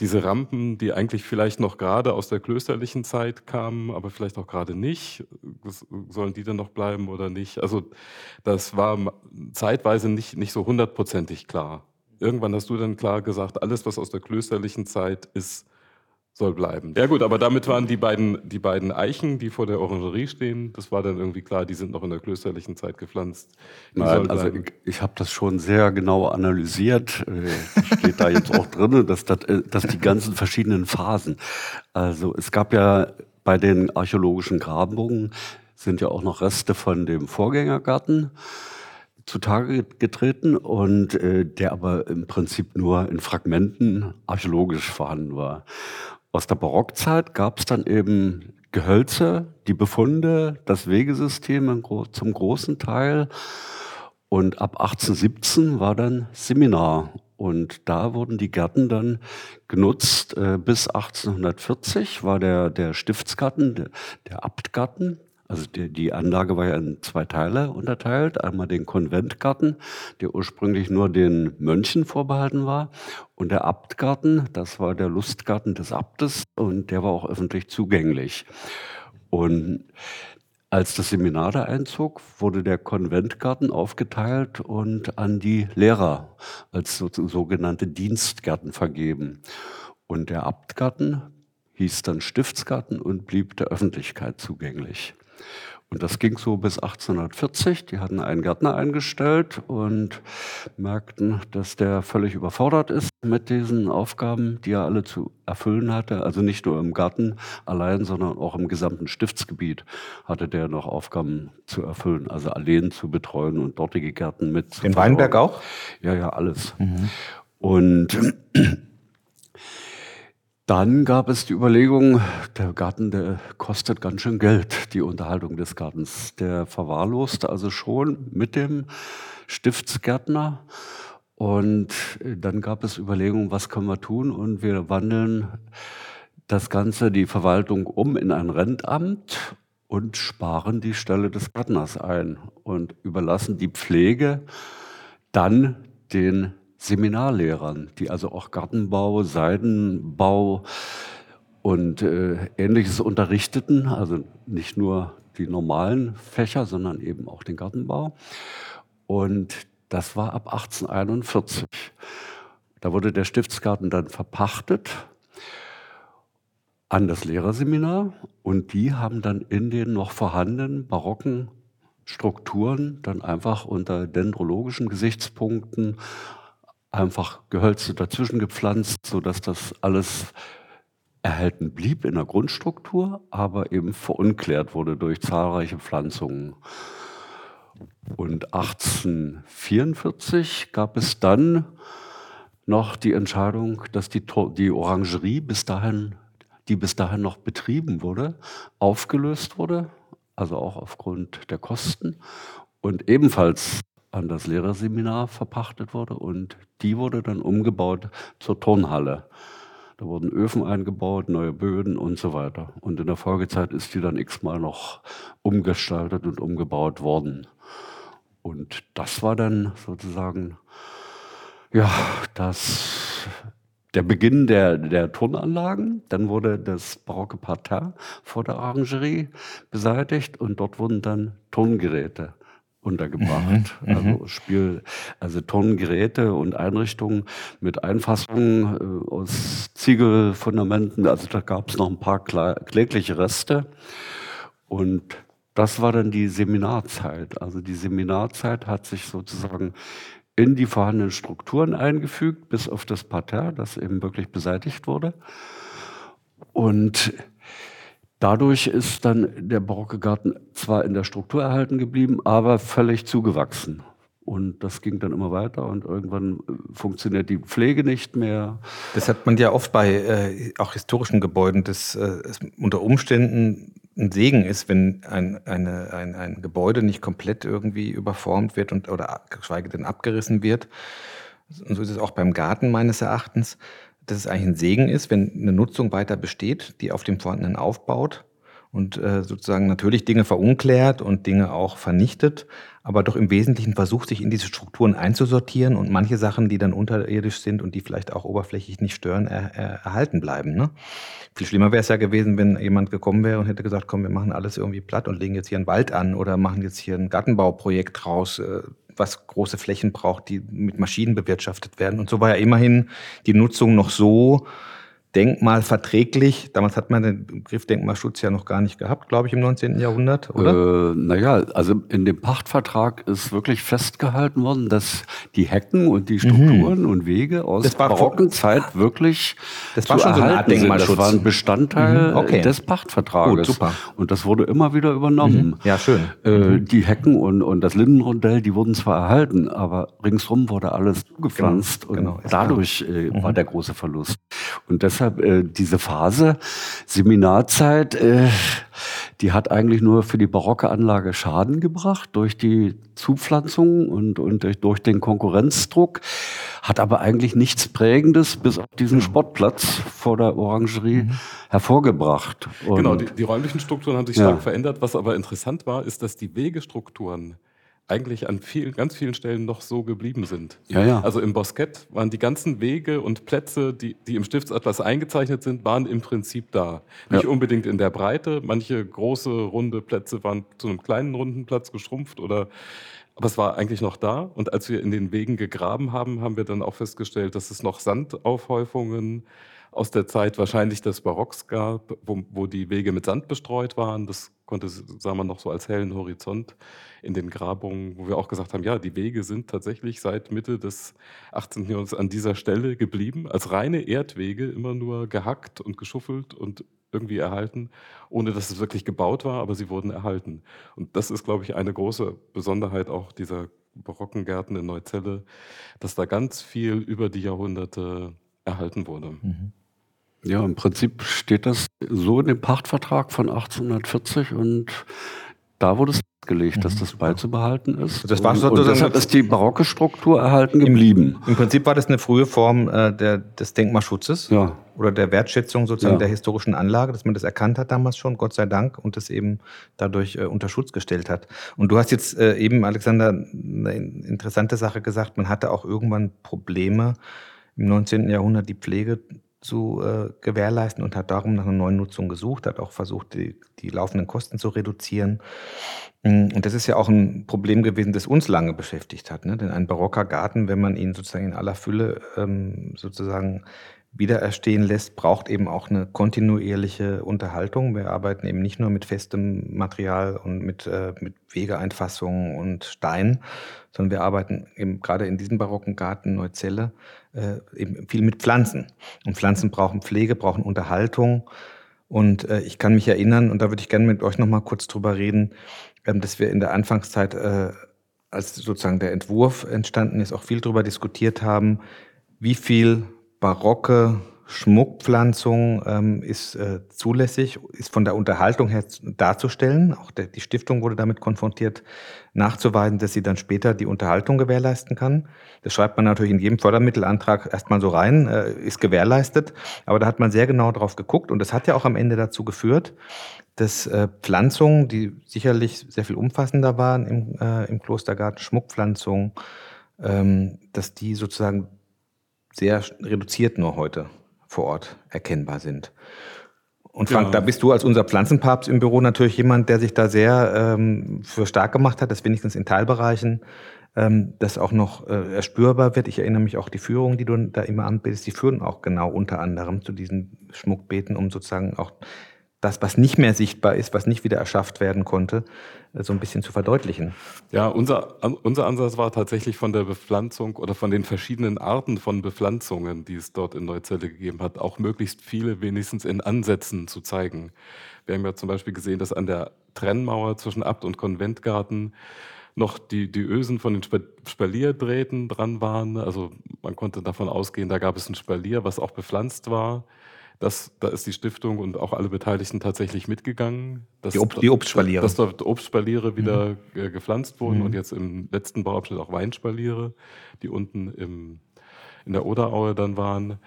Diese Rampen, die eigentlich vielleicht noch gerade aus der klösterlichen Zeit kamen, aber vielleicht auch gerade nicht, sollen die dann noch bleiben oder nicht? Also das war zeitweise nicht, nicht so hundertprozentig klar. Irgendwann hast du dann klar gesagt, alles, was aus der klösterlichen Zeit ist, soll bleiben. Ja gut, aber damit waren die beiden, die beiden Eichen, die vor der Orangerie stehen, das war dann irgendwie klar, die sind noch in der klösterlichen Zeit gepflanzt. Die Nein, also ich, ich habe das schon sehr genau analysiert. Äh, steht da jetzt auch drin, dass, äh, dass die ganzen verschiedenen Phasen. Also es gab ja bei den archäologischen Grabungen sind ja auch noch Reste von dem Vorgängergarten zutage getreten und äh, der aber im Prinzip nur in Fragmenten archäologisch vorhanden war. Aus der Barockzeit gab es dann eben Gehölze, die Befunde, das Wegesystem zum großen Teil. Und ab 1817 war dann Seminar. Und da wurden die Gärten dann genutzt. Äh, bis 1840 war der, der Stiftsgarten, der, der Abtgarten, also die, die Anlage war ja in zwei Teile unterteilt. Einmal den Konventgarten, der ursprünglich nur den Mönchen vorbehalten war. Und der Abtgarten, das war der Lustgarten des Abtes und der war auch öffentlich zugänglich. Und als das Seminar da einzog, wurde der Konventgarten aufgeteilt und an die Lehrer als sogenannte Dienstgärten vergeben. Und der Abtgarten hieß dann Stiftsgarten und blieb der Öffentlichkeit zugänglich. Und das ging so bis 1840. Die hatten einen Gärtner eingestellt und merkten, dass der völlig überfordert ist mit diesen Aufgaben, die er alle zu erfüllen hatte. Also nicht nur im Garten allein, sondern auch im gesamten Stiftsgebiet hatte der noch Aufgaben zu erfüllen. Also Alleen zu betreuen und dortige Gärten mit. Den Weinberg auch? Ja, ja, alles. Mhm. Und dann gab es die Überlegung, der Garten, der kostet ganz schön Geld, die Unterhaltung des Gartens. Der verwahrloste also schon mit dem Stiftsgärtner. Und dann gab es Überlegungen, was können wir tun? Und wir wandeln das Ganze, die Verwaltung um in ein Rentamt und sparen die Stelle des Gärtners ein und überlassen die Pflege dann den Seminarlehrern, die also auch Gartenbau, Seidenbau und äh, ähnliches unterrichteten, also nicht nur die normalen Fächer, sondern eben auch den Gartenbau. Und das war ab 1841. Da wurde der Stiftsgarten dann verpachtet an das Lehrerseminar und die haben dann in den noch vorhandenen barocken Strukturen dann einfach unter dendrologischen Gesichtspunkten einfach Gehölze dazwischen gepflanzt, sodass das alles erhalten blieb in der Grundstruktur, aber eben verunklärt wurde durch zahlreiche Pflanzungen. Und 1844 gab es dann noch die Entscheidung, dass die, die Orangerie bis dahin, die bis dahin noch betrieben wurde, aufgelöst wurde, also auch aufgrund der Kosten und ebenfalls an das Lehrerseminar verpachtet wurde und die wurde dann umgebaut zur Turnhalle. Da wurden Öfen eingebaut, neue Böden und so weiter. Und in der Folgezeit ist die dann x-mal noch umgestaltet und umgebaut worden. Und das war dann sozusagen, ja, das, der Beginn der, der Turnanlagen. Dann wurde das barocke Parterre vor der Orangerie beseitigt und dort wurden dann Turngeräte untergebracht. Mhm, also mhm. Spiel, also Tonnengeräte und Einrichtungen mit Einfassungen äh, aus Ziegelfundamenten. Also da gab es noch ein paar klägliche Reste. Und das war dann die Seminarzeit. Also die Seminarzeit hat sich sozusagen in die vorhandenen Strukturen eingefügt, bis auf das Parterre, das eben wirklich beseitigt wurde. Und Dadurch ist dann der barocke Garten zwar in der Struktur erhalten geblieben, aber völlig zugewachsen. Und das ging dann immer weiter und irgendwann äh, funktioniert die Pflege nicht mehr. Das hat man ja oft bei äh, auch historischen Gebäuden, dass äh, es unter Umständen ein Segen ist, wenn ein, eine, ein, ein Gebäude nicht komplett irgendwie überformt wird und, oder geschweige denn abgerissen wird. Und so ist es auch beim Garten meines Erachtens, dass es eigentlich ein Segen ist, wenn eine Nutzung weiter besteht, die auf dem Vorhandenen aufbaut und äh, sozusagen natürlich Dinge verunklärt und Dinge auch vernichtet, aber doch im Wesentlichen versucht, sich in diese Strukturen einzusortieren und manche Sachen, die dann unterirdisch sind und die vielleicht auch oberflächlich nicht stören, er, er, erhalten bleiben. Ne? Viel schlimmer wäre es ja gewesen, wenn jemand gekommen wäre und hätte gesagt, komm, wir machen alles irgendwie platt und legen jetzt hier einen Wald an oder machen jetzt hier ein Gartenbauprojekt draus, äh, was große Flächen braucht, die mit Maschinen bewirtschaftet werden. Und so war ja immerhin die Nutzung noch so, denkmalverträglich. Damals hat man den Begriff Denkmalschutz ja noch gar nicht gehabt, glaube ich, im 19. Jahrhundert, oder? Äh, naja, also in dem Pachtvertrag ist wirklich festgehalten worden, dass die Hecken und die Strukturen mhm. und Wege aus der barocken Zeit wirklich das war schon so eine Art Denkmalschutz. Das war ein Bestandteil mhm. okay. des Pachtvertrages. Gut, super. Und das wurde immer wieder übernommen. Mhm. Ja, schön. Äh, mhm. die Hecken und, und das Lindenrondell, die wurden zwar erhalten, aber ringsrum wurde alles zugepflanzt genau, und genau, dadurch äh, war mhm. der große Verlust. Und deshalb deshalb äh, diese Phase, Seminarzeit, äh, die hat eigentlich nur für die barocke Anlage Schaden gebracht durch die Zupflanzung und, und durch, den Konkurrenzdruck, hat aber eigentlich nichts Prägendes bis auf diesen Sportplatz vor der Orangerie mhm. hervorgebracht. Und genau, die, die, räumlichen Strukturen haben sich stark ja. verändert. Was aber interessant war, ist, dass die Wegestrukturen eigentlich an vielen, ganz vielen Stellen noch so geblieben sind. Ja, ja. Also im Boskett waren die ganzen Wege und Plätze, die, die im Stiftsatlas eingezeichnet sind, waren im Prinzip da. Nicht ja. unbedingt in der Breite. Manche große, runde Plätze waren zu einem kleinen, runden Platz geschrumpft oder aber es war eigentlich noch da. Und als wir in den Wegen gegraben haben, haben wir dann auch festgestellt, dass es noch Sandaufhäufungen aus der Zeit wahrscheinlich des Barocks gab, wo, wo die Wege mit Sand bestreut waren. Das konnte, sagen wir noch so als hellen Horizont in den Grabungen, wo wir auch gesagt haben, ja, die Wege sind tatsächlich seit Mitte des 18. Jahrhunderts an dieser Stelle geblieben, als reine Erdwege, immer nur gehackt und geschuffelt und irgendwie erhalten, ohne dass es wirklich gebaut war, aber sie wurden erhalten. Und das ist, glaube ich, eine große Besonderheit auch dieser barocken Gärten in Neuzelle, dass da ganz viel über die Jahrhunderte erhalten wurde. Mhm. Ja, im Prinzip steht das so in dem Pachtvertrag von 1840 und da wurde es gelegt, dass mhm. das beizubehalten ist. Das war und, und deshalb ist die barocke Struktur erhalten geblieben. Im, Im, Prinzip war das eine frühe Form äh, der, des Denkmalschutzes ja. oder der Wertschätzung sozusagen ja. der historischen Anlage, dass man das erkannt hat damals schon, Gott sei Dank, und das eben dadurch äh, unter Schutz gestellt hat. Und du hast jetzt äh, eben, Alexander, eine interessante Sache gesagt, man hatte auch irgendwann Probleme im 19. Jahrhundert, die Pflege zu äh, gewährleisten und hat darum nach einer neuen Nutzung gesucht, hat auch versucht, die, die laufenden Kosten zu reduzieren. Mm, und das ist ja auch ein Problem gewesen, das uns lange beschäftigt hat. Ne? Denn ein barocker Garten, wenn man ihn sozusagen in aller Fülle ähm, sozusagen wiedererstehen lässt, braucht eben auch eine kontinuierliche Unterhaltung. Wir arbeiten eben nicht nur mit festem Material und mit, äh, mit Wegeeinfassungen und Stein, sondern wir arbeiten eben gerade in diesem barocken Garten Neuzelle äh, eben viel mit Pflanzen. Und Pflanzen brauchen Pflege, brauchen Unterhaltung. Und äh, ich kann mich erinnern, und da würde ich gerne mit euch noch mal kurz drüber reden, ähm, dass wir in der Anfangszeit, äh, als sozusagen der Entwurf entstanden ist, auch viel darüber diskutiert haben, wie viel barocke Schmuckpflanzung ähm, ist äh, zulässig, ist von der Unterhaltung her darzustellen. Auch der, die Stiftung wurde damit konfrontiert, nachzuweisen, dass sie dann später die Unterhaltung gewährleisten kann. Das schreibt man natürlich in jedem Fördermittelantrag erstmal so rein, äh, ist gewährleistet. Aber da hat man sehr genau drauf geguckt und das hat ja auch am Ende dazu geführt, dass äh, Pflanzungen, die sicherlich sehr viel umfassender waren im, äh, im Klostergarten, Schmuckpflanzungen, ähm, dass die sozusagen sehr reduziert nur heute vor Ort erkennbar sind. Und Frank, ja. da bist du als unser Pflanzenpapst im Büro natürlich jemand, der sich da sehr ähm, für stark gemacht hat, dass wenigstens in Teilbereichen ähm, das auch noch äh, erspürbar wird. Ich erinnere mich auch die Führung, die du da immer anbietest, die führen auch genau unter anderem zu diesen Schmuckbeeten, um sozusagen auch das, was nicht mehr sichtbar ist, was nicht wieder erschafft werden konnte, äh, so ein bisschen zu verdeutlichen. Ja, unser, unser Ansatz war tatsächlich von der Bepflanzung oder von den verschiedenen Arten von Bepflanzungen, die es dort in Neuzelle gegeben hat, auch möglichst viele wenigstens in Ansätzen zu zeigen. Wir haben ja zum Beispiel gesehen, dass an der Trennmauer zwischen Abt und Konventgarten noch die, die Ösen von den Spalierdrähten dran waren. Also man konnte davon ausgehen, da gab es ein Spalier, was auch bepflanzt war. Das, da ist die Stiftung und auch alle Beteiligten tatsächlich mitgegangen. Dass, die, Ob die Obstspaliere. Dass dort Obstspaliere wieder mhm. gepflanzt wurden mhm. und jetzt im letzten Bauabschnitt auch Weinspaliere, die unten im, in der Oderaue dann waren.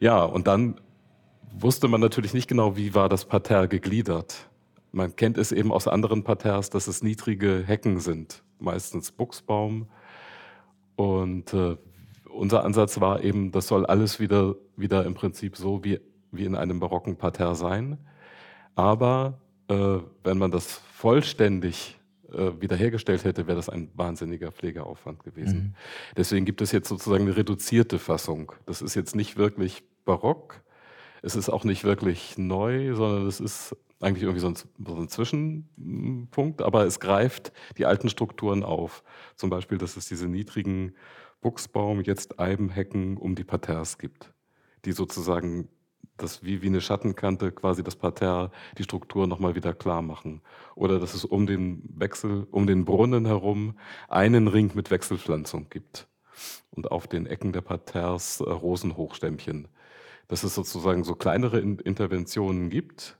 Ja, und dann wusste man natürlich nicht genau, wie war das Parterre gegliedert. Man kennt es eben aus anderen Parterres, dass es niedrige Hecken sind, meistens Buchsbaum. Und äh, unser Ansatz war eben, das soll alles wieder, wieder im Prinzip so wie, wie in einem barocken Parterre sein. Aber äh, wenn man das vollständig äh, wiederhergestellt hätte, wäre das ein wahnsinniger Pflegeaufwand gewesen. Mhm. Deswegen gibt es jetzt sozusagen eine reduzierte Fassung. Das ist jetzt nicht wirklich barock, es ist auch nicht wirklich neu, sondern es ist eigentlich irgendwie so ein, so ein, Zwischenpunkt, aber es greift die alten Strukturen auf. Zum Beispiel, dass es diese niedrigen Buchsbaum, jetzt Eibenhecken um die Parterres gibt, die sozusagen das wie, wie eine Schattenkante quasi das Parterre, die Struktur nochmal wieder klar machen. Oder dass es um den Wechsel, um den Brunnen herum einen Ring mit Wechselpflanzung gibt. Und auf den Ecken der Parterres äh, Rosenhochstämmchen. Dass es sozusagen so kleinere Interventionen gibt,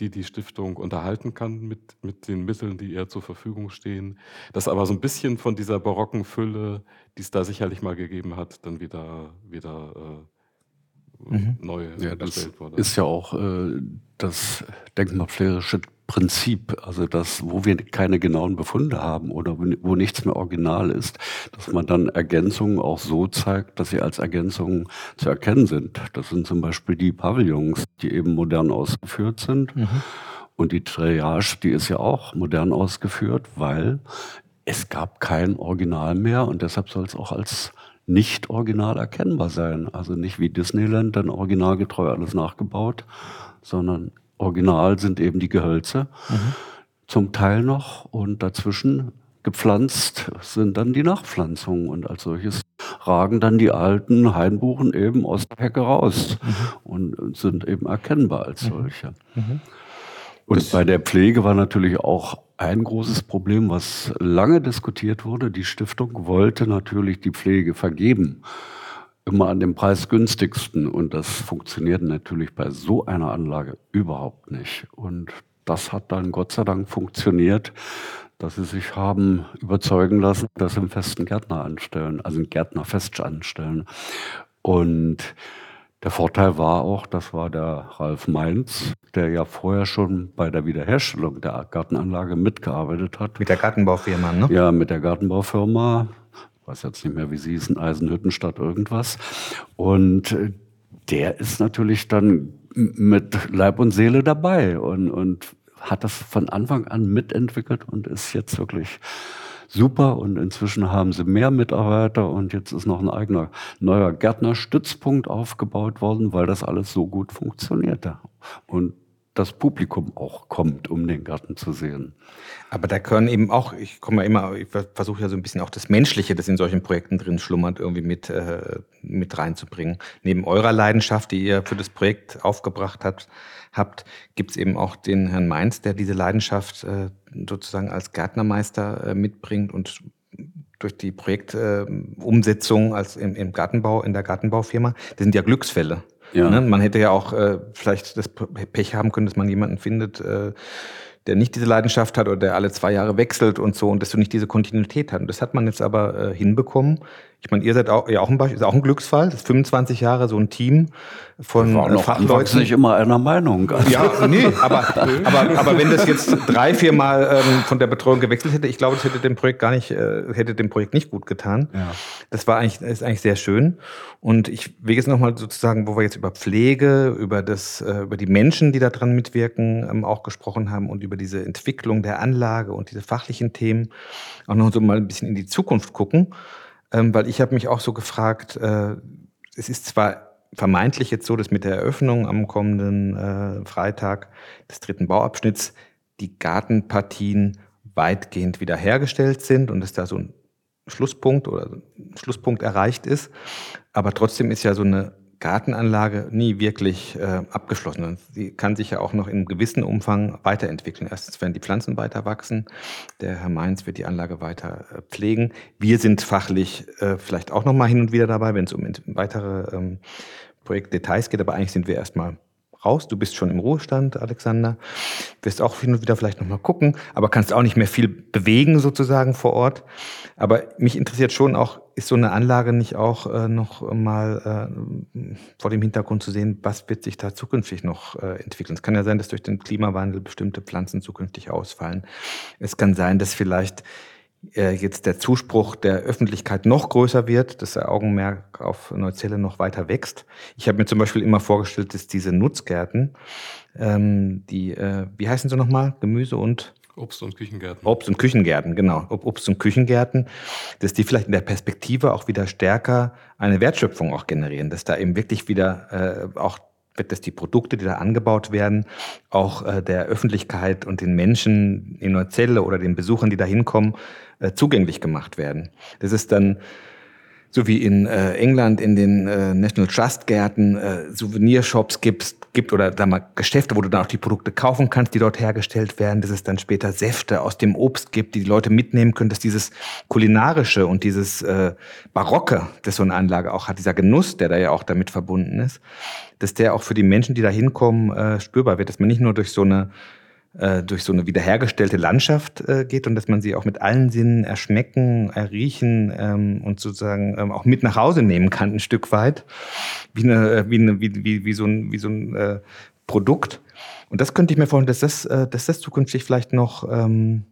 die die Stiftung unterhalten kann mit, mit den Mitteln, die ihr zur Verfügung stehen. Das aber so ein bisschen von dieser barocken Fülle, die es da sicherlich mal gegeben hat, dann wieder, wieder äh, mhm. neu ja, erstellt wurde. Ist ja auch äh, das denkmalpflegerische Prinzip, also das, wo wir keine genauen Befunde haben oder wo nichts mehr original ist, dass man dann Ergänzungen auch so zeigt, dass sie als Ergänzungen zu erkennen sind. Das sind zum Beispiel die Pavillons, die eben modern ausgeführt sind. Mhm. Und die Triage, die ist ja auch modern ausgeführt, weil es gab kein Original mehr und deshalb soll es auch als nicht original erkennbar sein. Also nicht wie Disneyland dann originalgetreu alles nachgebaut, sondern original sind eben die Gehölze, mhm. zum Teil noch und dazwischen gepflanzt sind dann die Nachpflanzungen und als solches ragen dann die alten Hainbuchen eben aus der Hecke raus mhm. und sind eben erkennbar als mhm. solche. Mhm. Und bei der Pflege war natürlich auch ein großes Problem, was lange diskutiert wurde. Die Stiftung wollte natürlich die Pflege vergeben immer an dem preisgünstigsten. Und das funktioniert natürlich bei so einer Anlage überhaupt nicht. Und das hat dann Gott sei Dank funktioniert, dass sie sich haben überzeugen lassen, dass sie einen festen Gärtner anstellen, also einen Gärtner fest anstellen. Und der Vorteil war auch, das war der Ralf Mainz, der ja vorher schon bei der Wiederherstellung der Gartenanlage mitgearbeitet hat. Mit der Gartenbaufirma, ne? Ja, mit der Gartenbaufirma weiß jetzt nicht mehr, wie sie hießen, Eisenhüttenstadt irgendwas. Und äh, der ist natürlich dann mit Leib und Seele dabei und, und hat das von Anfang an mitentwickelt und ist jetzt wirklich super. Und inzwischen haben sie mehr Mitarbeiter und jetzt ist noch ein eigener neuer Gärtnerstützpunkt aufgebaut worden, weil das alles so gut funktionierte. Und das Publikum auch kommt, um den Garten zu sehen. Aber da können eben auch, ich komme ja immer, ich versuche ja so ein bisschen auch das Menschliche, das in solchen Projekten drin schlummert, irgendwie mit, äh, mit reinzubringen. Neben eurer Leidenschaft, die ihr für das Projekt aufgebracht habt, habt gibt es eben auch den Herrn Mainz, der diese Leidenschaft äh, sozusagen als Gärtnermeister äh, mitbringt und durch die Projektumsetzung äh, als im, im Gartenbau, in der Gartenbaufirma, das sind ja Glücksfälle. Ja. Ne? Man hätte ja auch äh, vielleicht das Pech haben können, dass man jemanden findet, äh, der nicht diese Leidenschaft hat oder der alle zwei Jahre wechselt und so und dass du nicht diese Kontinuität hast. Und das hat man jetzt aber äh, hinbekommen. Ich meine, ihr seid auch, ja auch ein Beispiel, ist auch ein Glücksfall. Das ist 25 Jahre so ein Team von war noch Fachleuten. nicht immer einer Meinung. Also. Ja, nee, aber, aber, aber wenn das jetzt drei, vier Mal ähm, von der Betreuung gewechselt hätte, ich glaube, das hätte dem Projekt gar nicht, äh, hätte dem Projekt nicht gut getan. Ja. Das war eigentlich, ist eigentlich sehr schön. Und ich will jetzt nochmal sozusagen, wo wir jetzt über Pflege, über das, äh, über die Menschen, die daran mitwirken, ähm, auch gesprochen haben und über diese Entwicklung der Anlage und diese fachlichen Themen auch noch so mal ein bisschen in die Zukunft gucken. Ähm, weil ich habe mich auch so gefragt, äh, es ist zwar vermeintlich jetzt so, dass mit der Eröffnung am kommenden äh, Freitag des dritten Bauabschnitts die Gartenpartien weitgehend wiederhergestellt sind und dass da so ein Schlusspunkt oder ein Schlusspunkt erreicht ist. Aber trotzdem ist ja so eine Gartenanlage nie wirklich äh, abgeschlossen. Sie kann sich ja auch noch in gewissem Umfang weiterentwickeln. Erstens werden die Pflanzen weiter wachsen. Der Herr Mainz wird die Anlage weiter äh, pflegen. Wir sind fachlich äh, vielleicht auch noch mal hin und wieder dabei, wenn es um weitere ähm, Projektdetails geht. Aber eigentlich sind wir erstmal raus. Du bist schon im Ruhestand, Alexander. Wirst auch hin und wieder vielleicht noch mal gucken, aber kannst auch nicht mehr viel bewegen sozusagen vor Ort. Aber mich interessiert schon auch, ist so eine Anlage nicht auch äh, noch mal äh, vor dem Hintergrund zu sehen, was wird sich da zukünftig noch äh, entwickeln? Es kann ja sein, dass durch den Klimawandel bestimmte Pflanzen zukünftig ausfallen. Es kann sein, dass vielleicht jetzt der Zuspruch der Öffentlichkeit noch größer wird, dass der Augenmerk auf Neuzelle noch weiter wächst. Ich habe mir zum Beispiel immer vorgestellt, dass diese Nutzgärten, ähm, die, äh, wie heißen sie nochmal? Gemüse und Obst- und Küchengärten. Obst- und Küchengärten, genau. Obst- und Küchengärten, dass die vielleicht in der Perspektive auch wieder stärker eine Wertschöpfung auch generieren, dass da eben wirklich wieder äh, auch dass die Produkte, die da angebaut werden, auch äh, der Öffentlichkeit und den Menschen in Neuzelle oder den Besuchern, die da hinkommen, äh, zugänglich gemacht werden. Das ist dann so wie in äh, England in den äh, National Trust Gärten äh, Souvenirshops gibt, gibt oder da mal Geschäfte, wo du dann auch die Produkte kaufen kannst, die dort hergestellt werden, dass es dann später Säfte aus dem Obst gibt, die die Leute mitnehmen können, dass dieses kulinarische und dieses äh, barocke, das so eine Anlage auch hat, dieser Genuss, der da ja auch damit verbunden ist, dass der auch für die Menschen, die da hinkommen, äh, spürbar wird, dass man nicht nur durch so eine durch so eine wiederhergestellte Landschaft äh, geht und dass man sie auch mit allen Sinnen erschmecken, erriechen ähm, und sozusagen ähm, auch mit nach Hause nehmen kann, ein Stück weit, wie, eine, äh, wie, eine, wie, wie, wie so ein, wie so ein äh, Produkt. Und das könnte ich mir vorstellen, dass das, äh, dass das zukünftig vielleicht noch, ähm,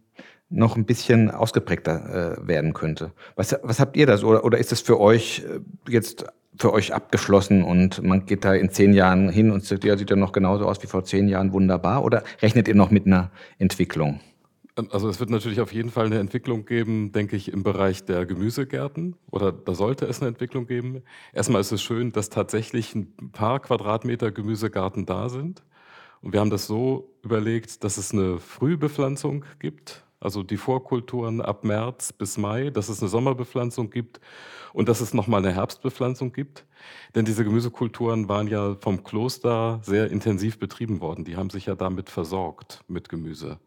noch ein bisschen ausgeprägter äh, werden könnte. Was, was habt ihr das? Oder, oder ist das für euch äh, jetzt für euch abgeschlossen und man geht da in zehn Jahren hin und sagt, ja, sieht ja noch genauso aus wie vor zehn Jahren, wunderbar? Oder rechnet ihr noch mit einer Entwicklung? Ähm, also es wird natürlich auf jeden Fall eine Entwicklung geben, denke ich, im Bereich der Gemüsegärten oder da sollte es eine Entwicklung geben. Erstmal ist es schön, dass tatsächlich ein paar Quadratmeter Gemüsegarten da sind. Und wir haben das so überlegt, dass es eine Frühbepflanzung gibt, also die Vorkulturen ab März bis Mai, dass es eine Sommerbepflanzung gibt und dass es nochmal eine Herbstbepflanzung gibt. Denn diese Gemüsekulturen waren ja vom Kloster sehr intensiv betrieben worden. Die haben sich ja damit versorgt mit Gemüse.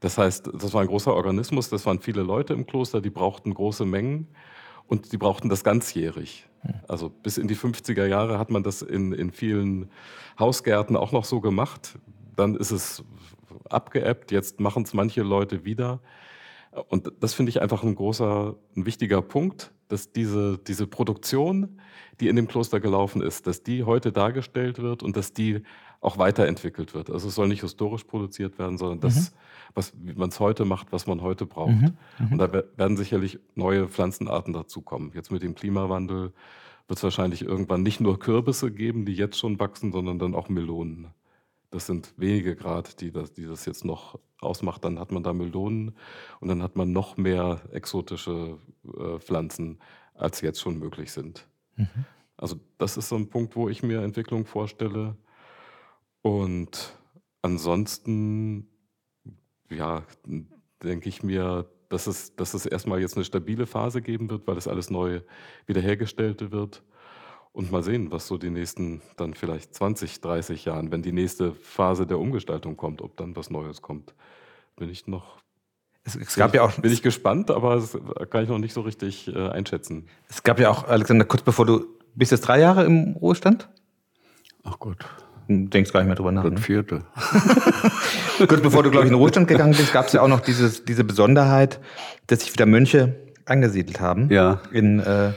Das heißt, das war ein großer Organismus, das waren viele Leute im Kloster, die brauchten große Mengen und die brauchten das ganzjährig. Also bis in die 50er Jahre hat man das in, in vielen Hausgärten auch noch so gemacht. Dann ist es abgeebbt, jetzt machen es manche Leute wieder. Und das finde ich einfach ein großer, ein wichtiger Punkt, dass diese, diese Produktion, die in dem Kloster gelaufen ist, dass die heute dargestellt wird und dass die auch weiterentwickelt wird. Also es soll nicht historisch produziert werden, sondern das, mhm. was, wie man es heute macht, was man heute braucht. Mhm. Mhm. Und da werden sicherlich neue Pflanzenarten dazukommen. Jetzt mit dem Klimawandel wird es wahrscheinlich irgendwann nicht nur Kürbisse geben, die jetzt schon wachsen, sondern dann auch Melonen. Das sind wenige Grad, die das, die das jetzt noch ausmacht. Dann hat man da Melonen und dann hat man noch mehr exotische äh, Pflanzen, als jetzt schon möglich sind. Mhm. Also das ist so ein Punkt, wo ich mir Entwicklung vorstelle. Und ansonsten, ja, denke ich mir, dass es, dass es erstmal jetzt eine stabile Phase geben wird, weil es alles neu wiederhergestellt wird. Und mal sehen, was so die nächsten dann vielleicht 20, 30 Jahren, wenn die nächste Phase der Umgestaltung kommt, ob dann was Neues kommt. Bin ich noch. Es, es gab ja auch. Bin ich gespannt, aber das kann ich noch nicht so richtig äh, einschätzen. Es gab ja auch, Alexander, kurz bevor du. Bist jetzt drei Jahre im Ruhestand? Ach Gott. Du denkst gar nicht mehr drüber nach. Das ne? vierte. kurz bevor du, glaube ich, in den Ruhestand gegangen bist, gab es ja auch noch dieses, diese Besonderheit, dass sich wieder Mönche angesiedelt haben. Ja. In. Äh,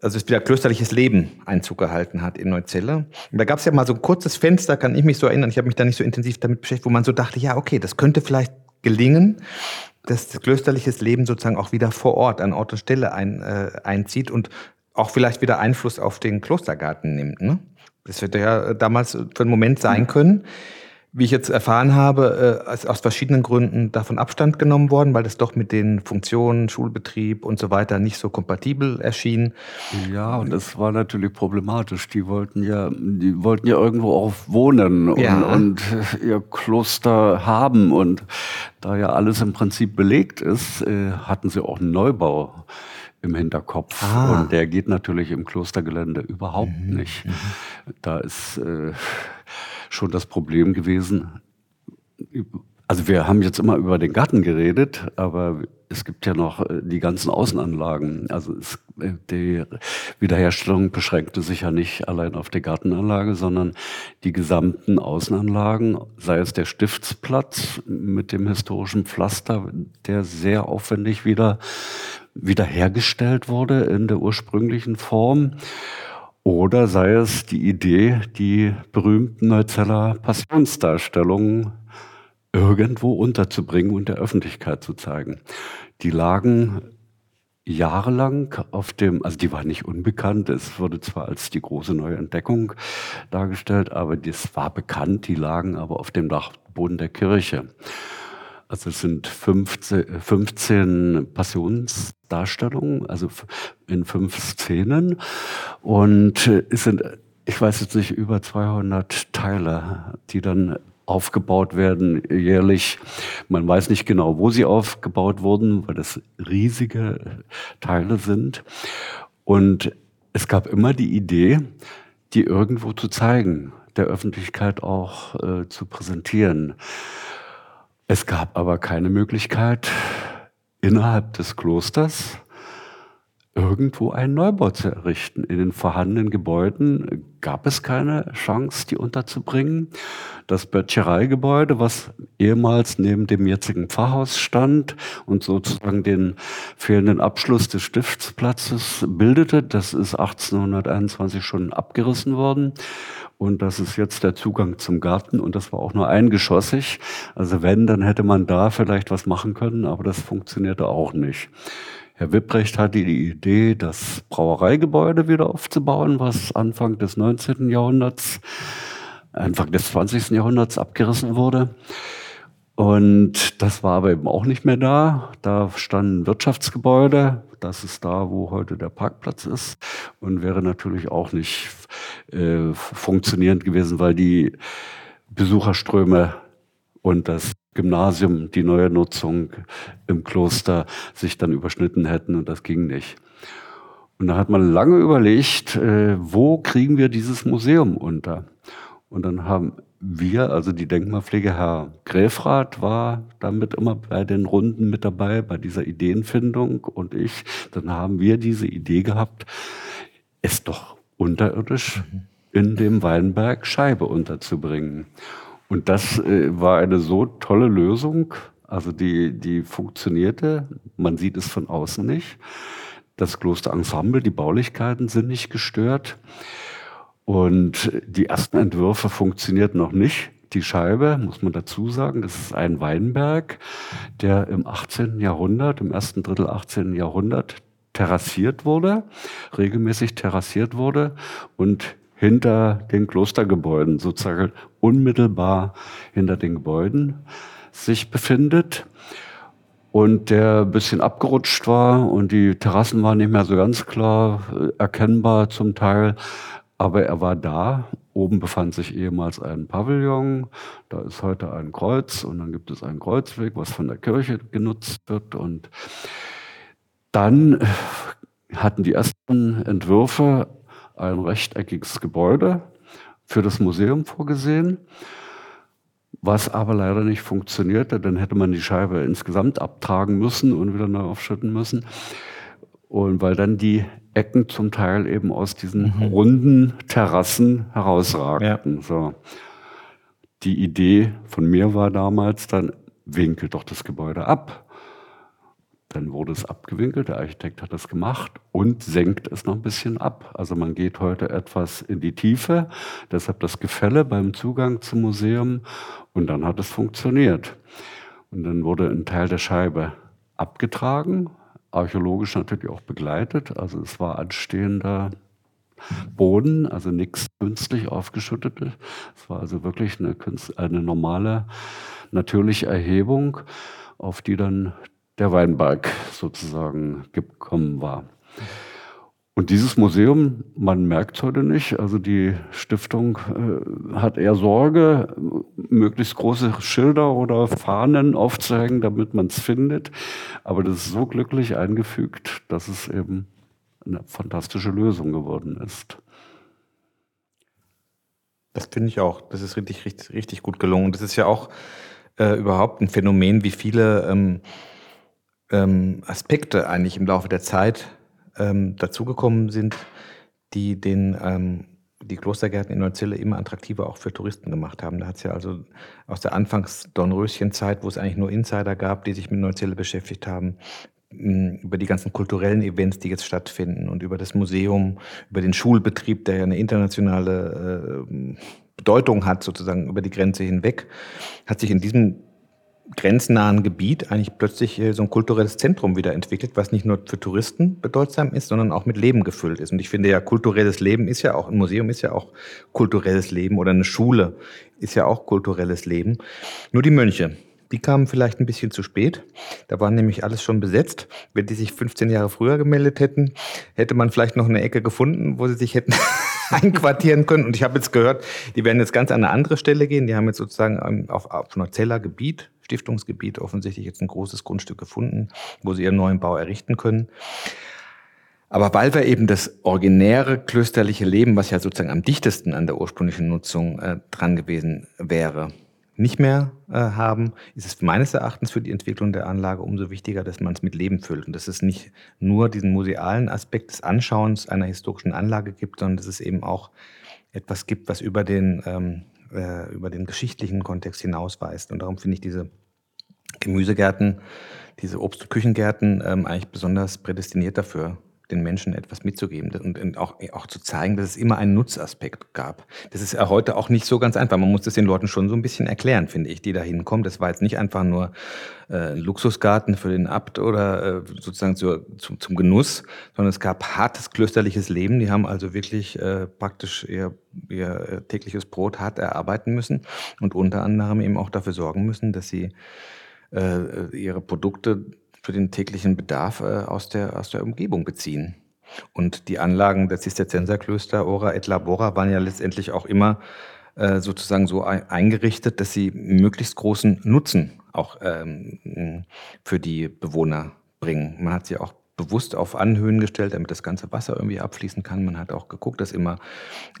also es wieder klösterliches Leben Einzug gehalten hat in Neuzelle. Und da gab es ja mal so ein kurzes Fenster, kann ich mich so erinnern, ich habe mich da nicht so intensiv damit beschäftigt, wo man so dachte, ja, okay, das könnte vielleicht gelingen, dass das klösterliches Leben sozusagen auch wieder vor Ort, an Ort und Stelle ein, äh, einzieht und auch vielleicht wieder Einfluss auf den Klostergarten nimmt. Ne? Das hätte ja damals für einen Moment sein können. Wie ich jetzt erfahren habe, äh, aus verschiedenen Gründen davon Abstand genommen worden, weil das doch mit den Funktionen, Schulbetrieb und so weiter nicht so kompatibel erschien. Ja, und das war natürlich problematisch. Die wollten ja, die wollten ja irgendwo auch wohnen und, ja. und ihr Kloster haben. Und da ja alles im Prinzip belegt ist, äh, hatten sie auch einen Neubau im Hinterkopf. Ah. Und der geht natürlich im Klostergelände überhaupt mhm. nicht. Mhm. Da ist äh, schon das Problem gewesen. Also wir haben jetzt immer über den Garten geredet, aber es gibt ja noch äh, die ganzen Außenanlagen. Also es, äh, die Wiederherstellung beschränkte sich ja nicht allein auf die Gartenanlage, sondern die gesamten Außenanlagen, sei es der Stiftsplatz mit dem historischen Pflaster, der sehr aufwendig wieder wiederhergestellt wurde in der ursprünglichen Form oder sei es die Idee, die berühmten Neuzeller Passionsdarstellungen irgendwo unterzubringen und der Öffentlichkeit zu zeigen. Die lagen jahrelang auf dem, also die war nicht unbekannt, es wurde zwar als die große neue Entdeckung dargestellt, aber das war bekannt, die lagen aber auf dem Dachboden der Kirche. Also es sind 15, 15 Passionsdarstellungen, also in fünf Szenen. Und es sind, ich weiß jetzt nicht, über 200 Teile, die dann aufgebaut werden jährlich. Man weiß nicht genau, wo sie aufgebaut wurden, weil das riesige Teile sind. Und es gab immer die Idee, die irgendwo zu zeigen, der Öffentlichkeit auch äh, zu präsentieren. Es gab aber keine Möglichkeit, innerhalb des Klosters irgendwo einen Neubau zu errichten. In den vorhandenen Gebäuden gab es keine Chance, die unterzubringen. Das Böttchereigebäude, was ehemals neben dem jetzigen Pfarrhaus stand und sozusagen den fehlenden Abschluss des Stiftsplatzes bildete, das ist 1821 schon abgerissen worden. Und das ist jetzt der Zugang zum Garten und das war auch nur eingeschossig. Also wenn, dann hätte man da vielleicht was machen können, aber das funktionierte auch nicht. Herr Wipprecht hatte die Idee, das Brauereigebäude wieder aufzubauen, was Anfang des 19. Jahrhunderts, Anfang des 20. Jahrhunderts abgerissen wurde. Und das war aber eben auch nicht mehr da. Da standen Wirtschaftsgebäude. Das ist da, wo heute der Parkplatz ist. Und wäre natürlich auch nicht äh, funktionierend gewesen, weil die Besucherströme und das Gymnasium, die neue Nutzung im Kloster sich dann überschnitten hätten und das ging nicht. Und da hat man lange überlegt, äh, wo kriegen wir dieses Museum unter? Und dann haben wir, also die Denkmalpflege, Herr Gräfrath war damit immer bei den Runden mit dabei, bei dieser Ideenfindung und ich, dann haben wir diese Idee gehabt, es doch unterirdisch mhm. in dem Weinberg Scheibe unterzubringen. Und das äh, war eine so tolle Lösung. Also die, die funktionierte. Man sieht es von außen nicht. Das Klosterensemble, die Baulichkeiten sind nicht gestört. Und die ersten Entwürfe funktionierten noch nicht. Die Scheibe, muss man dazu sagen, das ist ein Weinberg, der im 18. Jahrhundert, im ersten Drittel 18. Jahrhundert terrassiert wurde, regelmäßig terrassiert wurde und hinter den Klostergebäuden, sozusagen unmittelbar hinter den Gebäuden sich befindet und der ein bisschen abgerutscht war und die Terrassen waren nicht mehr so ganz klar äh, erkennbar zum Teil, aber er war da. Oben befand sich ehemals ein Pavillon, da ist heute ein Kreuz und dann gibt es einen Kreuzweg, was von der Kirche genutzt wird. Und dann hatten die ersten Entwürfe ein rechteckiges Gebäude für das Museum vorgesehen, was aber leider nicht funktionierte. Dann hätte man die Scheibe insgesamt abtragen müssen und wieder neu aufschütten müssen. Und weil dann die Ecken zum Teil eben aus diesen mhm. runden Terrassen herausragten. Ja. So. Die Idee von mir war damals dann, winkel doch das Gebäude ab. Dann wurde es abgewinkelt, der Architekt hat das gemacht und senkt es noch ein bisschen ab. Also man geht heute etwas in die Tiefe, deshalb das Gefälle beim Zugang zum Museum und dann hat es funktioniert. Und dann wurde ein Teil der Scheibe abgetragen, archäologisch natürlich auch begleitet. Also es war anstehender Boden, also nichts künstlich aufgeschüttetes. Es war also wirklich eine, eine normale, natürliche Erhebung, auf die dann der Weinberg sozusagen gekommen war. Und dieses Museum, man merkt es heute nicht, also die Stiftung äh, hat eher Sorge, möglichst große Schilder oder Fahnen aufzuhängen, damit man es findet. Aber das ist so glücklich eingefügt, dass es eben eine fantastische Lösung geworden ist. Das finde ich auch. Das ist richtig, richtig, richtig gut gelungen. Das ist ja auch äh, überhaupt ein Phänomen, wie viele ähm, ähm, Aspekte eigentlich im Laufe der Zeit ähm, dazugekommen sind, die den ähm, die Klostergärten in Neuzille immer attraktiver auch für Touristen gemacht haben. Da hat es ja also aus der Anfangs-Dornröschen-Zeit, wo es eigentlich nur Insider gab, die sich mit Neuzille beschäftigt haben, über die ganzen kulturellen Events, die jetzt stattfinden und über das Museum, über den Schulbetrieb, der ja eine internationale äh, Bedeutung hat, sozusagen über die Grenze hinweg, hat sich in diesem grenznahen Gebiet eigentlich plötzlich äh, so ein kulturelles Zentrum wieder entwickelt, was nicht nur für Touristen bedeutsam ist, sondern auch mit Leben gefüllt ist. Und ich finde ja, kulturelles Leben ist ja auch, ein Museum ist ja auch kulturelles Leben oder eine Schule ist ja auch kulturelles Leben. Nur die Mönche, die kamen vielleicht ein bisschen zu spät. Da war nämlich alles schon besetzt. Wenn die sich 15 Jahre früher gemeldet hätten, hätte man vielleicht noch eine Ecke gefunden, wo sie sich hätten einquartieren können. Und ich habe jetzt gehört, die werden jetzt ganz an eine andere Stelle gehen. Die haben jetzt sozusagen auf, auf Neuzeller Gebiet Stiftungsgebiet offensichtlich jetzt ein großes Grundstück gefunden, wo sie ihren neuen Bau errichten können. Aber weil wir eben das originäre klösterliche Leben, was ja sozusagen am dichtesten an der ursprünglichen Nutzung äh, dran gewesen wäre, nicht mehr äh, haben, ist es meines Erachtens für die Entwicklung der Anlage umso wichtiger, dass man es mit Leben füllt und dass es nicht nur diesen musealen Aspekt des Anschauens einer historischen Anlage gibt, sondern dass es eben auch etwas gibt, was über den ähm, äh, über den geschichtlichen Kontext hinausweist. Und darum finde ich diese Gemüsegärten, diese Obst- und Küchengärten ähm, eigentlich besonders prädestiniert dafür, den Menschen etwas mitzugeben und, und auch, auch zu zeigen, dass es immer einen Nutzaspekt gab. Das ist ja heute auch nicht so ganz einfach. Man muss das den Leuten schon so ein bisschen erklären, finde ich, die da hinkommen. Das war jetzt nicht einfach nur äh, ein Luxusgarten für den Abt oder äh, sozusagen zu, zum, zum Genuss, sondern es gab hartes klösterliches Leben. Die haben also wirklich äh, praktisch ihr, ihr tägliches Brot hart erarbeiten müssen und unter anderem eben auch dafür sorgen müssen, dass sie äh, ihre Produkte für den täglichen Bedarf äh, aus, der, aus der Umgebung beziehen. Und die Anlagen der Zisterzienserklöster Ora et Labora waren ja letztendlich auch immer äh, sozusagen so eingerichtet, dass sie möglichst großen Nutzen auch ähm, für die Bewohner bringen. Man hat sie auch bewusst auf Anhöhen gestellt, damit das ganze Wasser irgendwie abfließen kann. Man hat auch geguckt, dass immer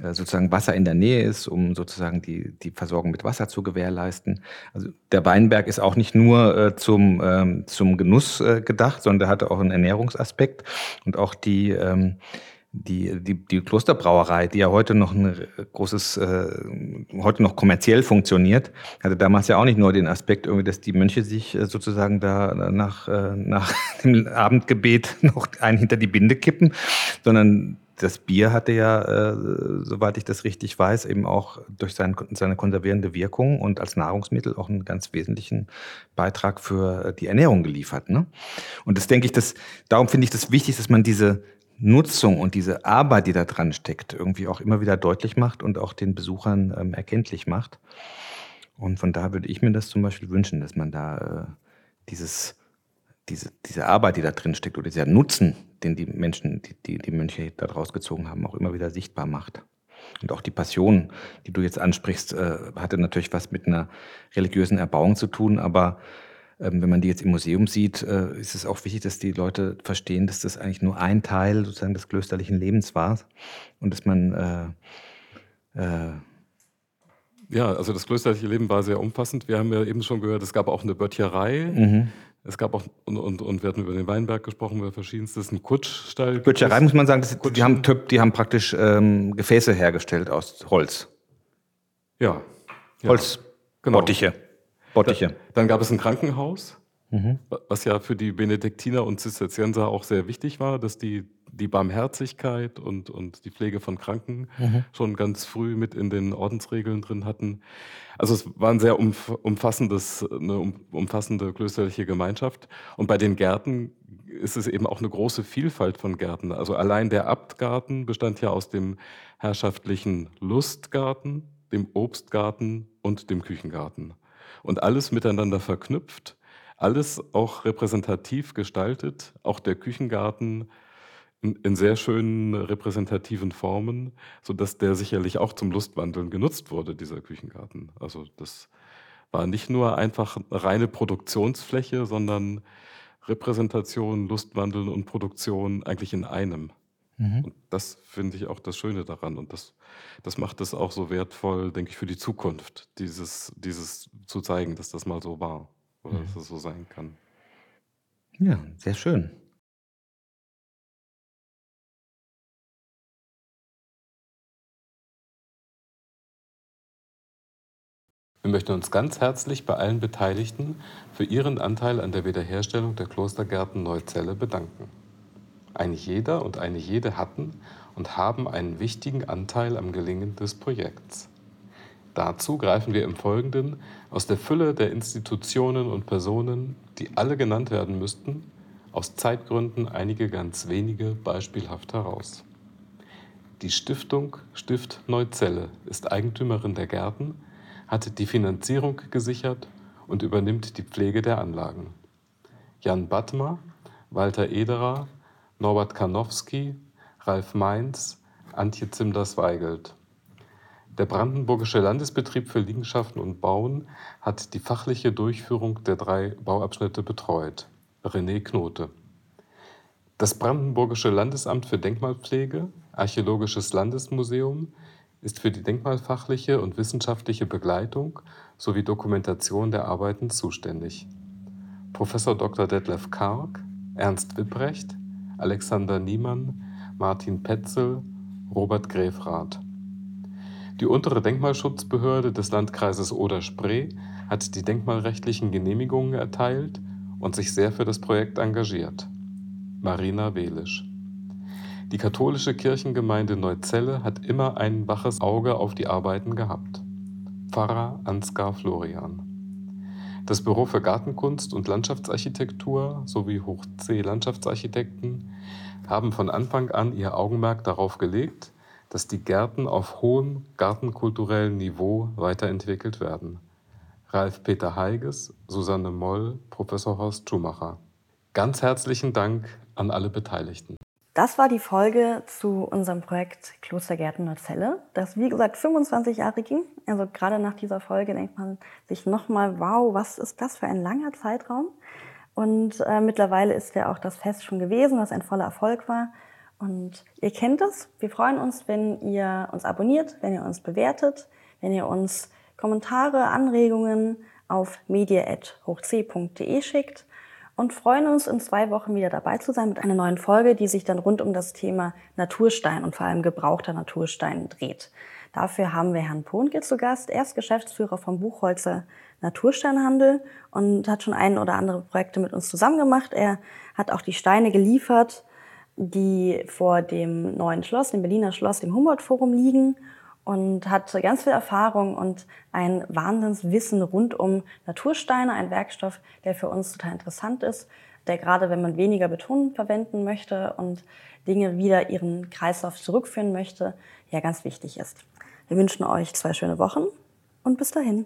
äh, sozusagen Wasser in der Nähe ist, um sozusagen die, die Versorgung mit Wasser zu gewährleisten. Also der Weinberg ist auch nicht nur äh, zum, ähm, zum Genuss äh, gedacht, sondern der hatte auch einen Ernährungsaspekt und auch die ähm, die, die, die Klosterbrauerei, die ja heute noch ein großes, äh, heute noch kommerziell funktioniert, hatte damals ja auch nicht nur den Aspekt, irgendwie, dass die Mönche sich äh, sozusagen da nach, äh, nach dem Abendgebet noch einen hinter die Binde kippen, sondern das Bier hatte ja, äh, soweit ich das richtig weiß, eben auch durch sein, seine konservierende Wirkung und als Nahrungsmittel auch einen ganz wesentlichen Beitrag für die Ernährung geliefert. Ne? Und das denke ich, dass, darum finde ich das wichtig, dass man diese Nutzung und diese Arbeit, die da dran steckt, irgendwie auch immer wieder deutlich macht und auch den Besuchern ähm, erkenntlich macht. Und von daher würde ich mir das zum Beispiel wünschen, dass man da äh, dieses, diese, diese Arbeit, die da drin steckt, oder dieser Nutzen, den die Menschen, die, die, die Mönche da draus gezogen haben, auch immer wieder sichtbar macht. Und auch die Passion, die du jetzt ansprichst, äh, hatte natürlich was mit einer religiösen Erbauung zu tun, aber ähm, wenn man die jetzt im Museum sieht, äh, ist es auch wichtig, dass die Leute verstehen, dass das eigentlich nur ein Teil sozusagen des klösterlichen Lebens war und dass man äh, äh ja, also das klösterliche Leben war sehr umfassend. Wir haben ja eben schon gehört, es gab auch eine Böttcherei. Mhm. Es gab auch, und, und, und wir hatten über den Weinberg gesprochen, über verschiedenstes, einen Kutschstall. Böttcherei muss man sagen, das, die, haben, die haben praktisch ähm, Gefäße hergestellt aus Holz. Ja. ja. Holzbottiche. Genau. Bottiche. Dann gab es ein Krankenhaus, mhm. was ja für die Benediktiner und Zisterzienser auch sehr wichtig war, dass die die Barmherzigkeit und, und die Pflege von Kranken mhm. schon ganz früh mit in den Ordensregeln drin hatten. Also es war ein sehr umfassendes, eine umfassende klösterliche Gemeinschaft. Und bei den Gärten ist es eben auch eine große Vielfalt von Gärten. Also allein der Abtgarten bestand ja aus dem herrschaftlichen Lustgarten, dem Obstgarten und dem Küchengarten. Und alles miteinander verknüpft, alles auch repräsentativ gestaltet, auch der Küchengarten in, in sehr schönen repräsentativen Formen, sodass der sicherlich auch zum Lustwandeln genutzt wurde, dieser Küchengarten. Also das war nicht nur einfach reine Produktionsfläche, sondern Repräsentation, Lustwandeln und Produktion eigentlich in einem. Mhm. Und das finde ich auch das Schöne daran. Und das, das macht es auch so wertvoll, denke ich, für die Zukunft, dieses, dieses zu zeigen, dass das mal so war oder mhm. dass es so sein kann. Ja, sehr schön. Wir möchten uns ganz herzlich bei allen Beteiligten für ihren Anteil an der Wiederherstellung der Klostergärten Neuzelle bedanken. Ein jeder und eine jede hatten und haben einen wichtigen Anteil am Gelingen des Projekts. Dazu greifen wir im Folgenden aus der Fülle der Institutionen und Personen, die alle genannt werden müssten, aus Zeitgründen einige ganz wenige beispielhaft heraus. Die Stiftung Stift Neuzelle ist Eigentümerin der Gärten hat die Finanzierung gesichert und übernimmt die Pflege der Anlagen. Jan Badmer, Walter Ederer, Norbert Karnowski, Ralf Mainz, Antje Zimders-Weigelt. Der Brandenburgische Landesbetrieb für Liegenschaften und Bauen hat die fachliche Durchführung der drei Bauabschnitte betreut. René Knote. Das Brandenburgische Landesamt für Denkmalpflege, Archäologisches Landesmuseum, ist für die denkmalfachliche und wissenschaftliche Begleitung sowie Dokumentation der Arbeiten zuständig. Prof. Dr. Detlef Karg, Ernst Wipprecht, Alexander Niemann, Martin Petzel, Robert Grefrath. Die untere Denkmalschutzbehörde des Landkreises Oder-Spree hat die denkmalrechtlichen Genehmigungen erteilt und sich sehr für das Projekt engagiert. Marina Welisch die katholische Kirchengemeinde Neuzelle hat immer ein waches Auge auf die Arbeiten gehabt. Pfarrer Ansgar Florian. Das Büro für Gartenkunst und Landschaftsarchitektur sowie Hochsee-Landschaftsarchitekten haben von Anfang an ihr Augenmerk darauf gelegt, dass die Gärten auf hohem gartenkulturellen Niveau weiterentwickelt werden. Ralf Peter Heiges, Susanne Moll, Professor Horst Schumacher. Ganz herzlichen Dank an alle Beteiligten. Das war die Folge zu unserem Projekt Klostergärten Neuzelle, das wie gesagt 25 Jahre ging. Also gerade nach dieser Folge denkt man sich nochmal, wow, was ist das für ein langer Zeitraum? Und äh, mittlerweile ist ja auch das Fest schon gewesen, was ein voller Erfolg war. Und ihr kennt es. Wir freuen uns, wenn ihr uns abonniert, wenn ihr uns bewertet, wenn ihr uns Kommentare, Anregungen auf media.hochc.de schickt und freuen uns, in zwei Wochen wieder dabei zu sein mit einer neuen Folge, die sich dann rund um das Thema Naturstein und vor allem gebrauchter Naturstein dreht. Dafür haben wir Herrn Pohnke zu Gast. Er ist Geschäftsführer vom Buchholzer Natursteinhandel und hat schon ein oder andere Projekte mit uns zusammen gemacht. Er hat auch die Steine geliefert, die vor dem neuen Schloss, dem Berliner Schloss, dem Humboldt-Forum liegen und hat ganz viel Erfahrung und ein Wahnsinnswissen rund um Natursteine, ein Werkstoff, der für uns total interessant ist, der gerade, wenn man weniger Beton verwenden möchte und Dinge wieder ihren Kreislauf zurückführen möchte, ja ganz wichtig ist. Wir wünschen euch zwei schöne Wochen und bis dahin.